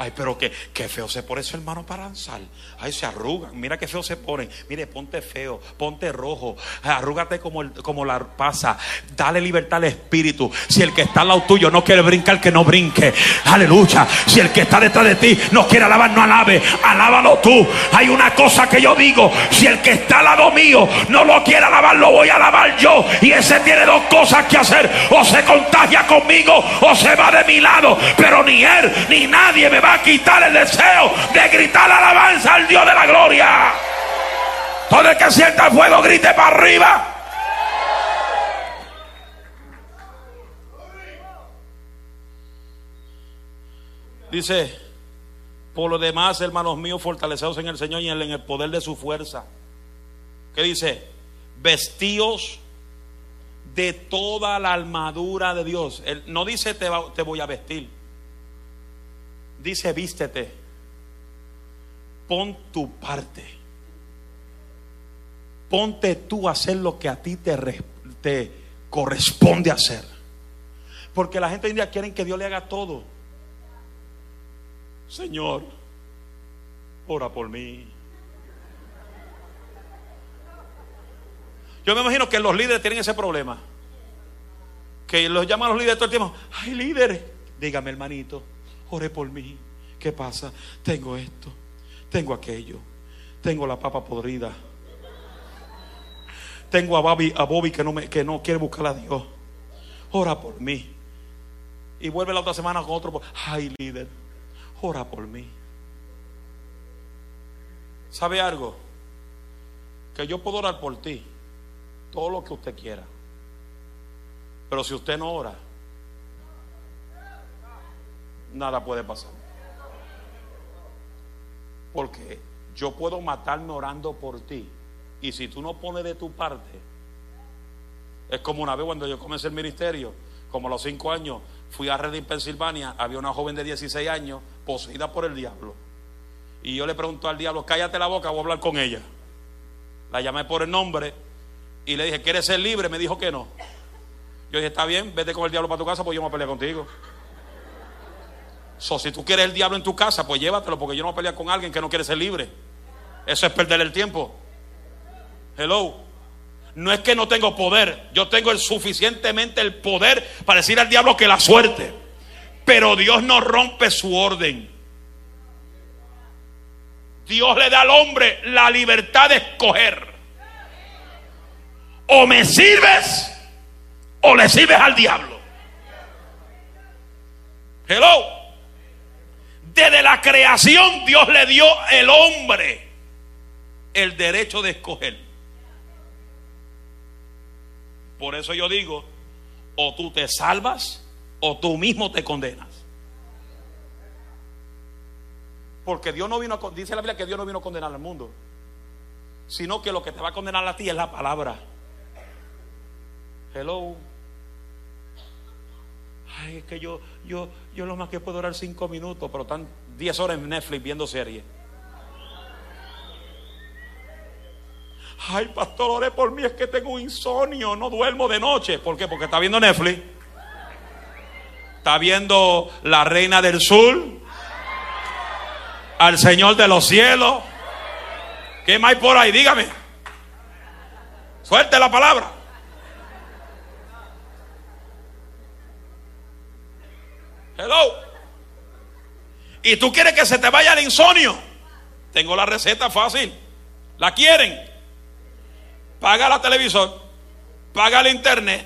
B: Ay, pero que, que feo se pone ese hermano para danzar. Ay, se arrugan. Mira qué feo se ponen. Mire, ponte feo, ponte rojo. Arrúgate como, el- como la pasa. Dale libertad al espíritu. Si el que está al lado tuyo no quiere brincar, que no brinque. Aleluya. Si el que está detrás de ti no quiere alabar, no alabe. Alábalo tú. Hay una cosa que yo digo. Si el que está al lado mío no lo quiere alabar, lo voy a alabar yo. Y ese tiene dos cosas que hacer. O se contagia conmigo o se va de mi lado. Pero ni él ni nadie me va a quitar el deseo de gritar alabanza al Dios de la gloria. Todo el que sienta fuego grite para arriba. Dice, por lo demás, hermanos míos, fortaleceos en el Señor y en el poder de su fuerza. ¿Qué dice? Vestíos de toda la armadura de Dios. Él no dice te, voy a vestir. Dice vístete. Pon tu parte. Ponte tú a hacer lo que a ti te, res- te corresponde hacer. Porque la gente hoy día quieren que Dios le haga todo. Señor, ora por mí. Yo me imagino que los líderes tienen ese problema. Que los llaman los líderes todo el tiempo. Ay, líder, dígame hermanito, ore por mí. ¿Qué pasa? Tengo esto, tengo aquello, tengo la papa podrida. Tengo a Bobby, a Bobby que, no que no quiere buscar a Dios. Ora por mí. Y vuelve la otra semana con otro. Ay, líder, ora por mí. ¿Sabe algo? Que yo puedo orar por ti. Todo lo que usted quiera. Pero si usted no ora, nada puede pasar. Porque yo puedo matarme orando por ti. Y si tú no pones de tu parte, es como una vez cuando yo comencé el ministerio, como a los cinco años, fui a Reading, Pensilvania, había una joven de 16 años poseída por el diablo. Y yo le pregunto al diablo, cállate la boca, voy a hablar con ella. La llamé por el nombre y le dije, ¿quieres ser libre? Me dijo que no. Yo dije, está bien, vete con el diablo para tu casa, pues yo me voy contigo. So, si tú quieres el diablo en tu casa, pues llévatelo, porque yo no voy a pelear con alguien que no quiere ser libre. Eso es perder el tiempo. Hello. No es que no tengo poder, yo tengo el suficientemente el poder para decir al diablo que la suerte. Pero Dios no rompe su orden. Dios le da al hombre la libertad de escoger. O me sirves o le sirves al diablo. Hello. Desde la creación Dios le dio el hombre el derecho de escoger. Por eso yo digo, o tú te salvas o tú mismo te condenas. Porque Dios no vino a, dice la Biblia que Dios no vino a condenar al mundo, sino que lo que te va a condenar a ti es la palabra. Hello. Ay, es que yo, yo, yo lo más que puedo orar cinco minutos, pero están 10 horas en Netflix viendo series. Ay, pastor, ore por mí, es que tengo un insomnio, no duermo de noche. ¿Por qué? Porque está viendo Netflix. Está viendo La Reina del Sur, al Señor de los cielos. ¿Qué más hay por ahí? Dígame. Suelte la palabra. Hello. Y tú quieres que se te vaya el insomnio. Tengo la receta fácil. ¿La quieren? Paga la televisor, paga el internet,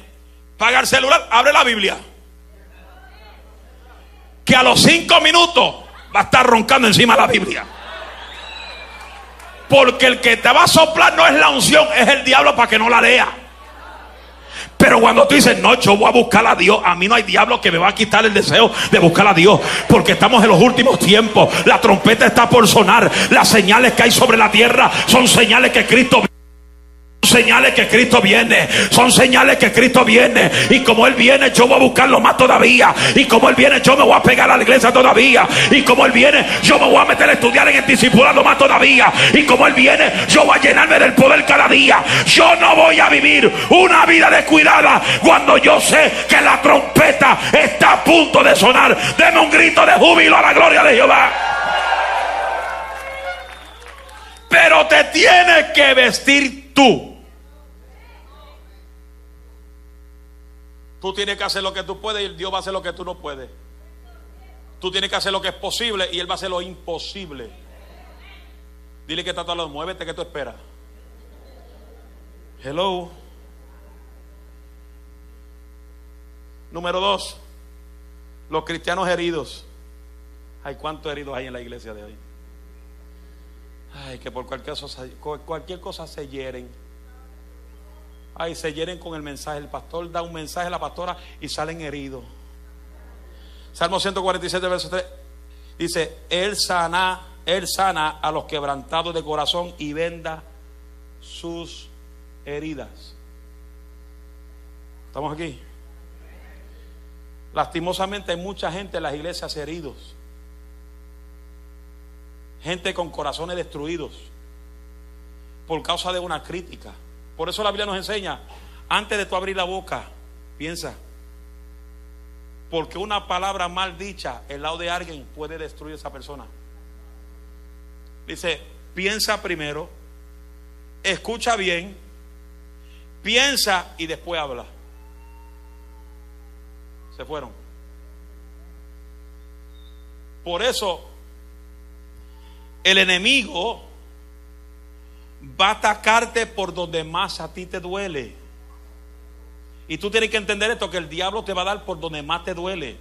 B: paga el celular, abre la Biblia. Que a los cinco minutos va a estar roncando encima la Biblia. Porque el que te va a soplar no es la unción, es el diablo para que no la lea. Pero cuando tú dices, no, yo voy a buscar a Dios, a mí no hay diablo que me va a quitar el deseo de buscar a Dios. Porque estamos en los últimos tiempos. La trompeta está por sonar. Las señales que hay sobre la tierra son señales que Cristo señales que Cristo viene. Son señales que Cristo viene. Y como Él viene, yo voy a buscarlo más todavía. Y como Él viene, yo me voy a pegar a la iglesia todavía. Y como Él viene, yo me voy a meter a estudiar en el discipulado más todavía. Y como Él viene, yo voy a llenarme del poder cada día. Yo no voy a vivir una vida descuidada cuando yo sé que la trompeta está a punto de sonar. Deme un grito de júbilo a la gloria de Jehová. Pero te tienes que vestir tú. Tú tienes que hacer lo que tú puedes y Dios va a hacer lo que tú no puedes. Tú tienes que hacer lo que es posible y Él va a hacer lo imposible. Dile que está todo muévete que tú esperas. Hello. Número dos, los cristianos heridos. Ay, ¿cuántos heridos hay en la iglesia de hoy? Ay, que por cualquier cosa, cualquier cosa se hieren Ay, se hieren con el mensaje. El pastor da un mensaje a la pastora y salen heridos. Salmo 147, verso 3. Dice, Él sana, Él sana a los quebrantados de corazón y venda sus heridas. ¿Estamos aquí? Lastimosamente hay mucha gente en las iglesias heridos. Gente con corazones destruidos por causa de una crítica. Por eso la Biblia nos enseña, antes de tú abrir la boca, piensa. Porque una palabra mal dicha, el lado de alguien puede destruir a esa persona. Dice, piensa primero, escucha bien, piensa y después habla. Se fueron. Por eso, el enemigo va a atacarte por donde más a ti te duele. Y tú tienes que entender esto, que el diablo te va a dar por donde más te duele.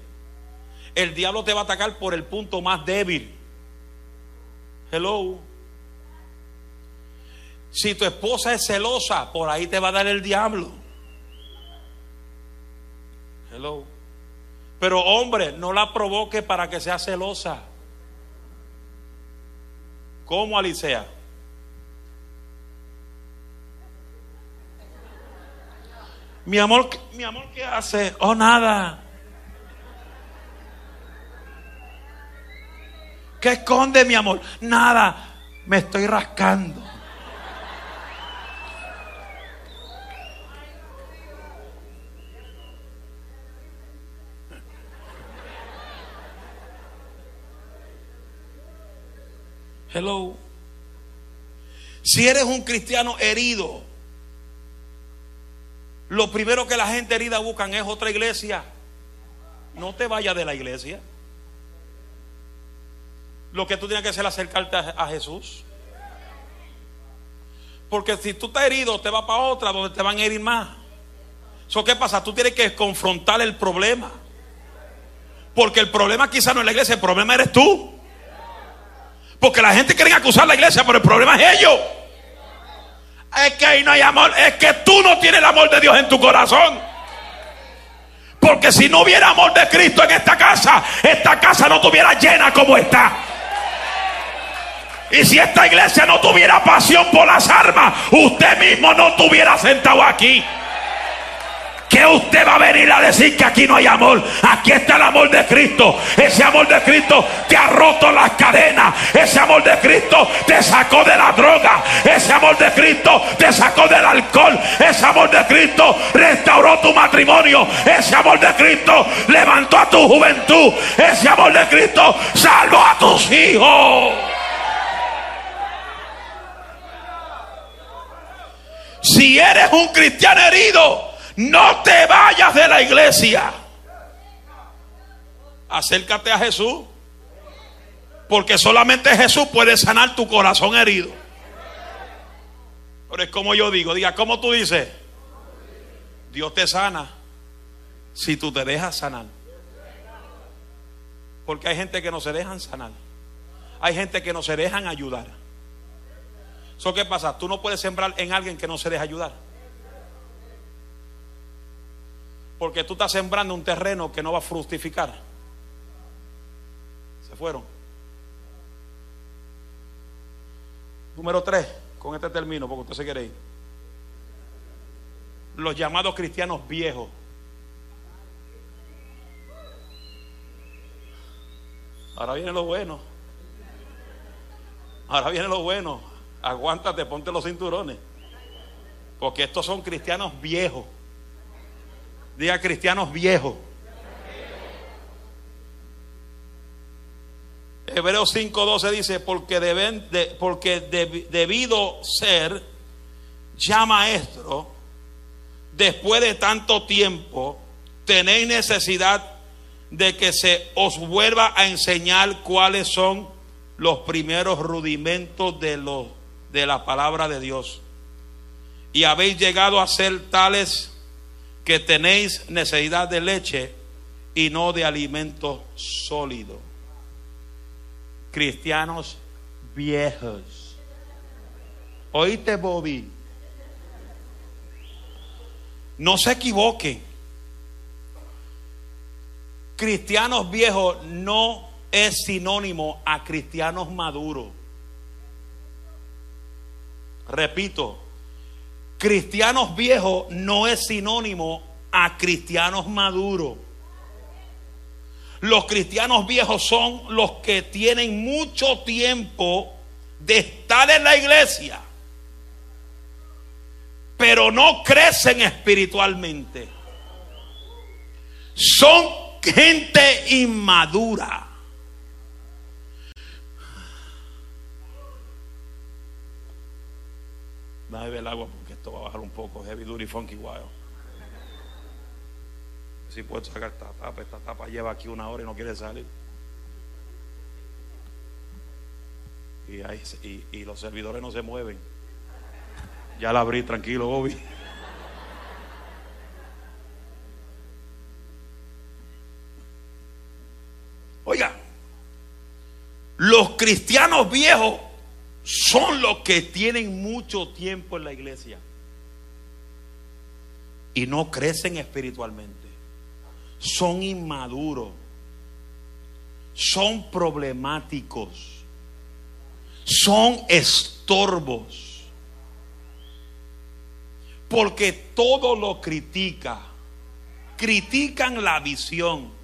B: El diablo te va a atacar por el punto más débil. Hello. Si tu esposa es celosa, por ahí te va a dar el diablo. Hello. Pero hombre, no la provoque para que sea celosa. ¿Cómo Alicia? Mi amor, mi amor, ¿qué hace? Oh, nada. ¿Qué esconde, mi amor? Nada. Me estoy rascando. Hello. Si eres un cristiano herido, lo primero que la gente herida buscan es otra iglesia. No te vayas de la iglesia. Lo que tú tienes que hacer es acercarte a, Jesús. Porque si tú estás herido, te vas para otra donde te van a herir más. ¿Eso qué pasa? Tú tienes que confrontar el problema. Porque el problema quizá no es la iglesia, el problema eres tú. Porque la gente quiere acusar a la iglesia, pero el problema es ellos. Es que ahí no hay amor. Es que tú no tienes el amor de Dios en tu corazón. Porque si no hubiera amor de Cristo en esta casa, esta casa no estuviera llena como está. Y si esta iglesia no tuviera pasión por las armas, usted mismo no estuviera sentado aquí que usted va a venir a decir que aquí no hay amor. Aquí está el amor de Cristo. Ese amor de Cristo te ha roto las cadenas. Ese amor de Cristo te sacó de la droga. Ese amor de Cristo te sacó del alcohol. Ese amor de Cristo restauró tu matrimonio. Ese amor de Cristo levantó a tu juventud. Ese amor de Cristo salvó a tus hijos. Si eres un cristiano herido, no te vayas de la iglesia. Acércate a Jesús. Porque solamente Jesús puede sanar tu corazón herido. Pero es como yo digo, diga, ¿cómo tú dices? Dios te sana si tú te dejas sanar. Porque hay gente que no se dejan sanar. Hay gente que no se dejan ayudar. ¿Eso qué pasa? Tú no puedes sembrar en alguien que no se deja ayudar. Porque tú estás sembrando un terreno que no va a fructificar. Se fueron. Número tres, con este término, porque usted se quiere ir. Los llamados cristianos viejos. Ahora viene lo bueno. Ahora viene lo bueno. Aguántate, ponte los cinturones. Porque estos son cristianos viejos. Diga cristianos viejos. Hebreos 5:12 dice, porque, deben de, porque debido ser ya maestro, después de tanto tiempo, tenéis necesidad de que se os vuelva a enseñar cuáles son los primeros rudimentos de, los, de la palabra de Dios. Y habéis llegado a ser tales que tenéis necesidad de leche y no de alimento sólido. Cristianos viejos. ¿Oíste, Bobby? No se equivoquen. Cristianos viejos no es sinónimo a cristianos maduros. Repito, cristianos viejos no es sinónimo a cristianos maduros. Los cristianos viejos son los que tienen mucho tiempo de estar en la iglesia, pero no crecen espiritualmente. Son gente inmadura. Dame beber el agua porque esto va a bajar un poco. Heavy duty funky wild. Si puedo sacar esta tapa, esta tapa lleva aquí una hora y no quiere salir. Y, y, los servidores no se mueven. Ya la abrí, tranquilo, Bobby. Oiga, los cristianos viejos son los que tienen mucho tiempo en la iglesia y no crecen espiritualmente. Son inmaduros, son problemáticos, son estorbos, porque todo lo critica, critican la visión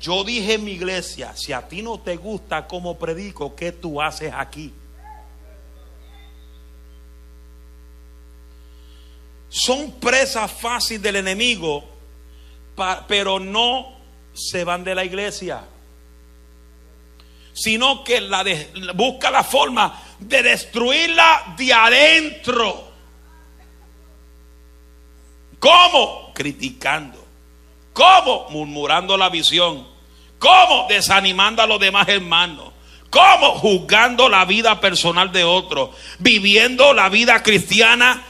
B: yo dije en mi iglesia, si a ti no te gusta cómo predico, ¿qué tú haces aquí? Son presas fáciles del enemigo, pero no se van de la iglesia, sino que busca la forma de destruirla de adentro. ¿Cómo? Criticando. ¿Cómo? Murmurando la visión. ¿Cómo? Desanimando a los demás hermanos. ¿Cómo? Juzgando la vida personal de otros. Viviendo la vida cristiana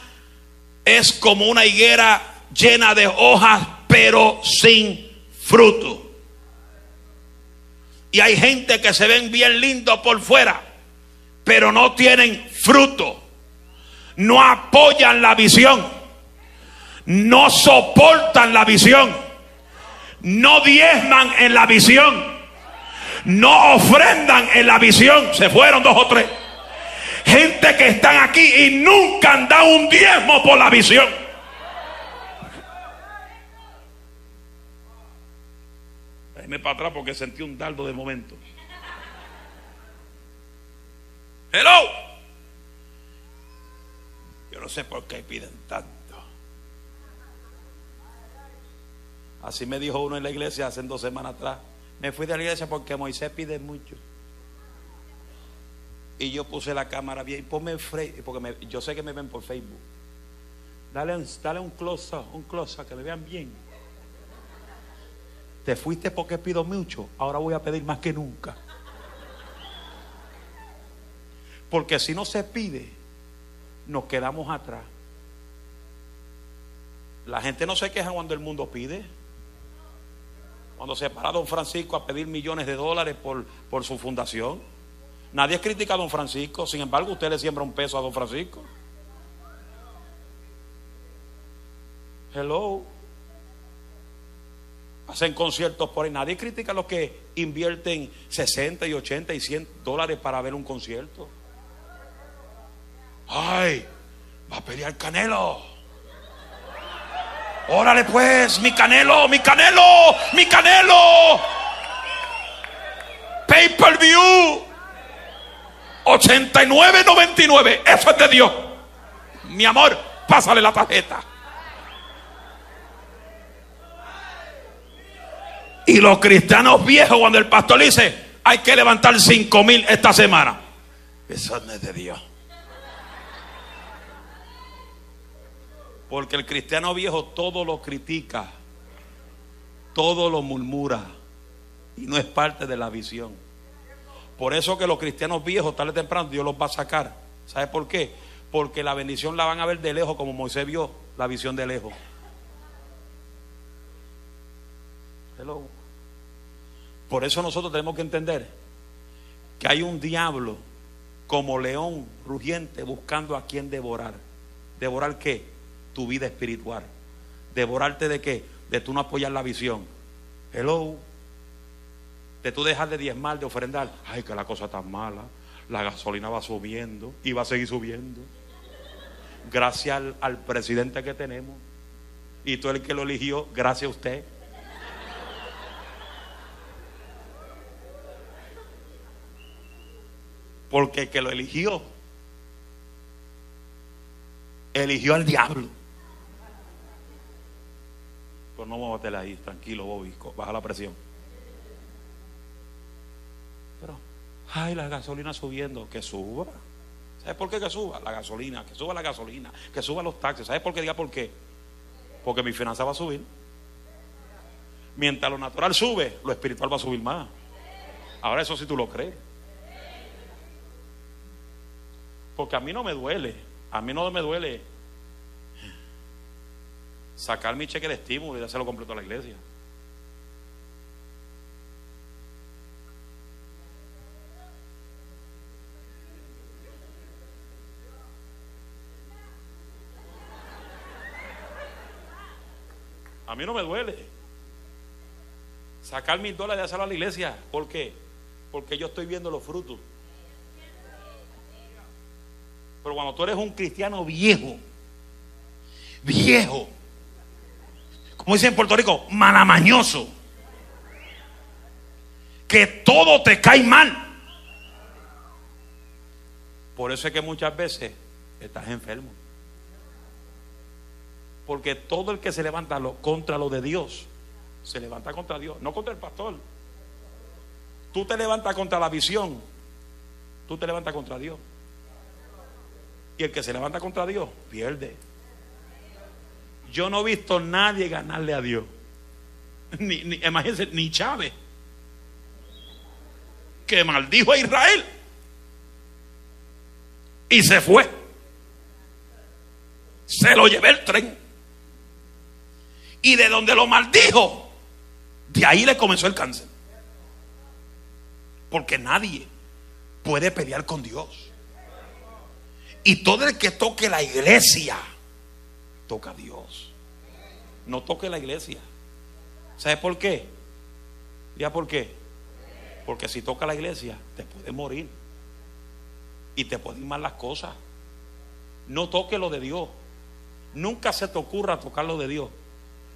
B: es como una higuera llena de hojas, pero sin fruto. Y hay gente que se ven bien lindos por fuera, pero no tienen fruto. No apoyan la visión. No soportan la visión no diezman en la visión, no ofrendan en la visión. Se fueron dos o tres. Gente que están aquí y nunca han dado un diezmo por la visión. Déjeme para atrás porque sentí un dardo de momento. Hello. Yo no sé por qué piden tanto. Así me dijo uno en la iglesia hace dos semanas atrás. Me fui de la iglesia porque Moisés pide mucho. Y yo puse la cámara bien. Ponme porque yo sé que me ven por Facebook. Dale un, dale un close un close up, que me vean bien. Te fuiste porque pido mucho. Ahora voy a pedir más que nunca. Porque si no se pide, nos quedamos atrás. La gente no se queja cuando el mundo pide. Cuando se para don Francisco a pedir millones de dólares por, por su fundación. Nadie critica a don Francisco, sin embargo usted le siembra un peso a don Francisco. Hello. Hacen conciertos por ahí. Nadie critica a los que invierten 60 y 80 y 100 dólares para ver un concierto. Ay, va a pelear Canelo. Órale pues, mi Canelo, mi Canelo, mi Canelo. Pay per view. 89.99. Eso es de Dios. Mi amor, pásale la tarjeta. Y los cristianos viejos, cuando el pastor dice, hay que levantar cinco mil esta semana. Eso no es de Dios. Porque el cristiano viejo todo lo critica, todo lo murmura y no es parte de la visión. Por eso que los cristianos viejos, tarde o temprano, Dios los va a sacar. ¿Sabe por qué? Porque la bendición la van a ver de lejos, como Moisés vio la visión de lejos. Por eso nosotros tenemos que entender que hay un diablo como león rugiente buscando a quien devorar. ¿Devorar qué? Tu vida espiritual. ¿Devorarte de qué? De tú no apoyar la visión. Hello. De tú dejar de diezmar, de ofrendar. Ay, que la cosa está mala. La gasolina va subiendo y va a seguir subiendo. Gracias al, al presidente que tenemos. Y tú el que lo eligió, gracias a usted. Porque el que lo eligió, eligió al diablo. Ahí, tranquilo, Bobby, baja la presión. Pero, ay, la gasolina subiendo, que suba. ¿Sabes por qué que suba? La gasolina, que suba la gasolina, que suba los taxis. ¿Sabes por qué? Diga por qué. Porque mi finanza va a subir. Mientras lo natural sube, lo espiritual va a subir más. Ahora eso si tú lo crees. Porque a mí no me duele, a mí no me duele sacar mi cheque de estímulo y hacerlo completo a la iglesia. A mí no me duele sacar mis dólares y hacerlo a la iglesia. ¿Por qué? Porque yo estoy viendo los frutos. Pero cuando tú eres un cristiano viejo, viejo, como dicen en Puerto Rico, malamañoso, que todo te cae mal. Por eso es que muchas veces estás enfermo. Porque todo el que se levanta contra lo de Dios, se levanta contra Dios, no contra el pastor. Tú te levantas contra la visión, tú te levantas contra Dios. Y el que se levanta contra Dios, pierde. Yo no he visto nadie ganarle a Dios. Ni, ni, imagínense, ni Chávez, que maldijo a Israel y se fue. Se lo llevé el tren. Y de donde lo maldijo, de ahí le comenzó el cáncer. Porque nadie puede pelear con Dios. Y todo el que toque la iglesia, toca a Dios. No toque la iglesia. ¿Sabes por qué? ¿Ya por qué? Porque si toca la iglesia, te puede morir. Y te pueden ir mal las cosas. No toque lo de Dios. Nunca se te ocurra tocar lo de Dios.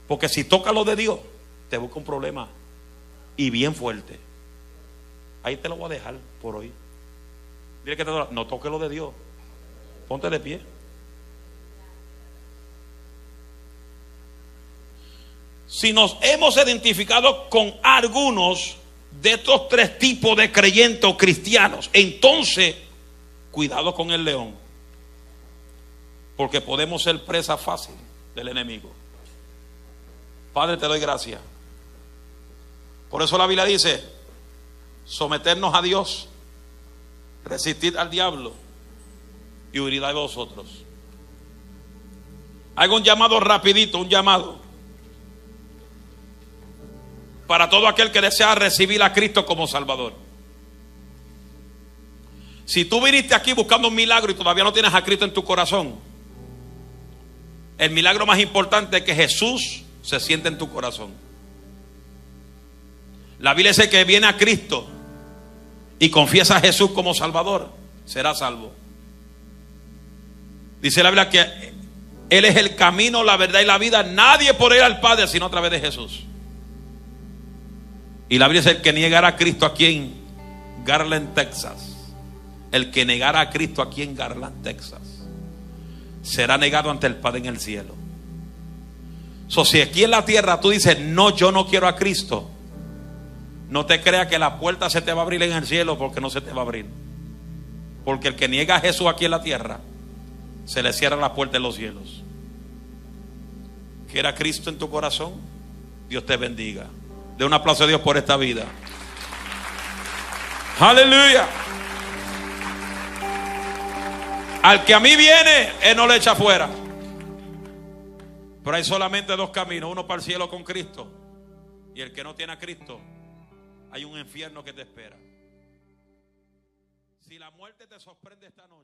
B: Porque si toca lo de Dios, te busca un problema. Y bien fuerte. Ahí te lo voy a dejar por hoy. Dile que te no toque lo de Dios. Ponte de pie. Si nos hemos identificado con algunos de estos tres tipos de creyentes o cristianos, entonces cuidado con el león, porque podemos ser presa fácil del enemigo. Padre, te doy gracias. Por eso la Biblia dice, someternos a Dios, resistir al diablo y huirá de vosotros. Hago un llamado rapidito, un llamado. Para todo aquel que desea recibir a Cristo como Salvador. Si tú viniste aquí buscando un milagro y todavía no tienes a Cristo en tu corazón, el milagro más importante es que Jesús se siente en tu corazón. La Biblia dice que viene a Cristo y confiesa a Jesús como Salvador, será salvo. Dice la Biblia que Él es el camino, la verdad y la vida. Nadie por ir al Padre sino a través de Jesús. Y la Biblia dice el que negara a Cristo aquí en Garland, Texas. El que negara a Cristo aquí en Garland, Texas. Será negado ante el Padre en el cielo. So, si aquí en la tierra tú dices, no, yo no quiero a Cristo, no te creas que la puerta se te va a abrir en el cielo porque no se te va a abrir. Porque el que niega a Jesús aquí en la tierra, se le cierra la puerta en los cielos. ¿Quiera Cristo en tu corazón? Dios te bendiga. De un aplauso a Dios por esta vida. Aleluya. Al que a mí viene, Él no le echa fuera. Pero hay solamente dos caminos, uno para el cielo con Cristo y el que no tiene a Cristo, hay un infierno que te espera. Si la muerte te sorprende esta noche,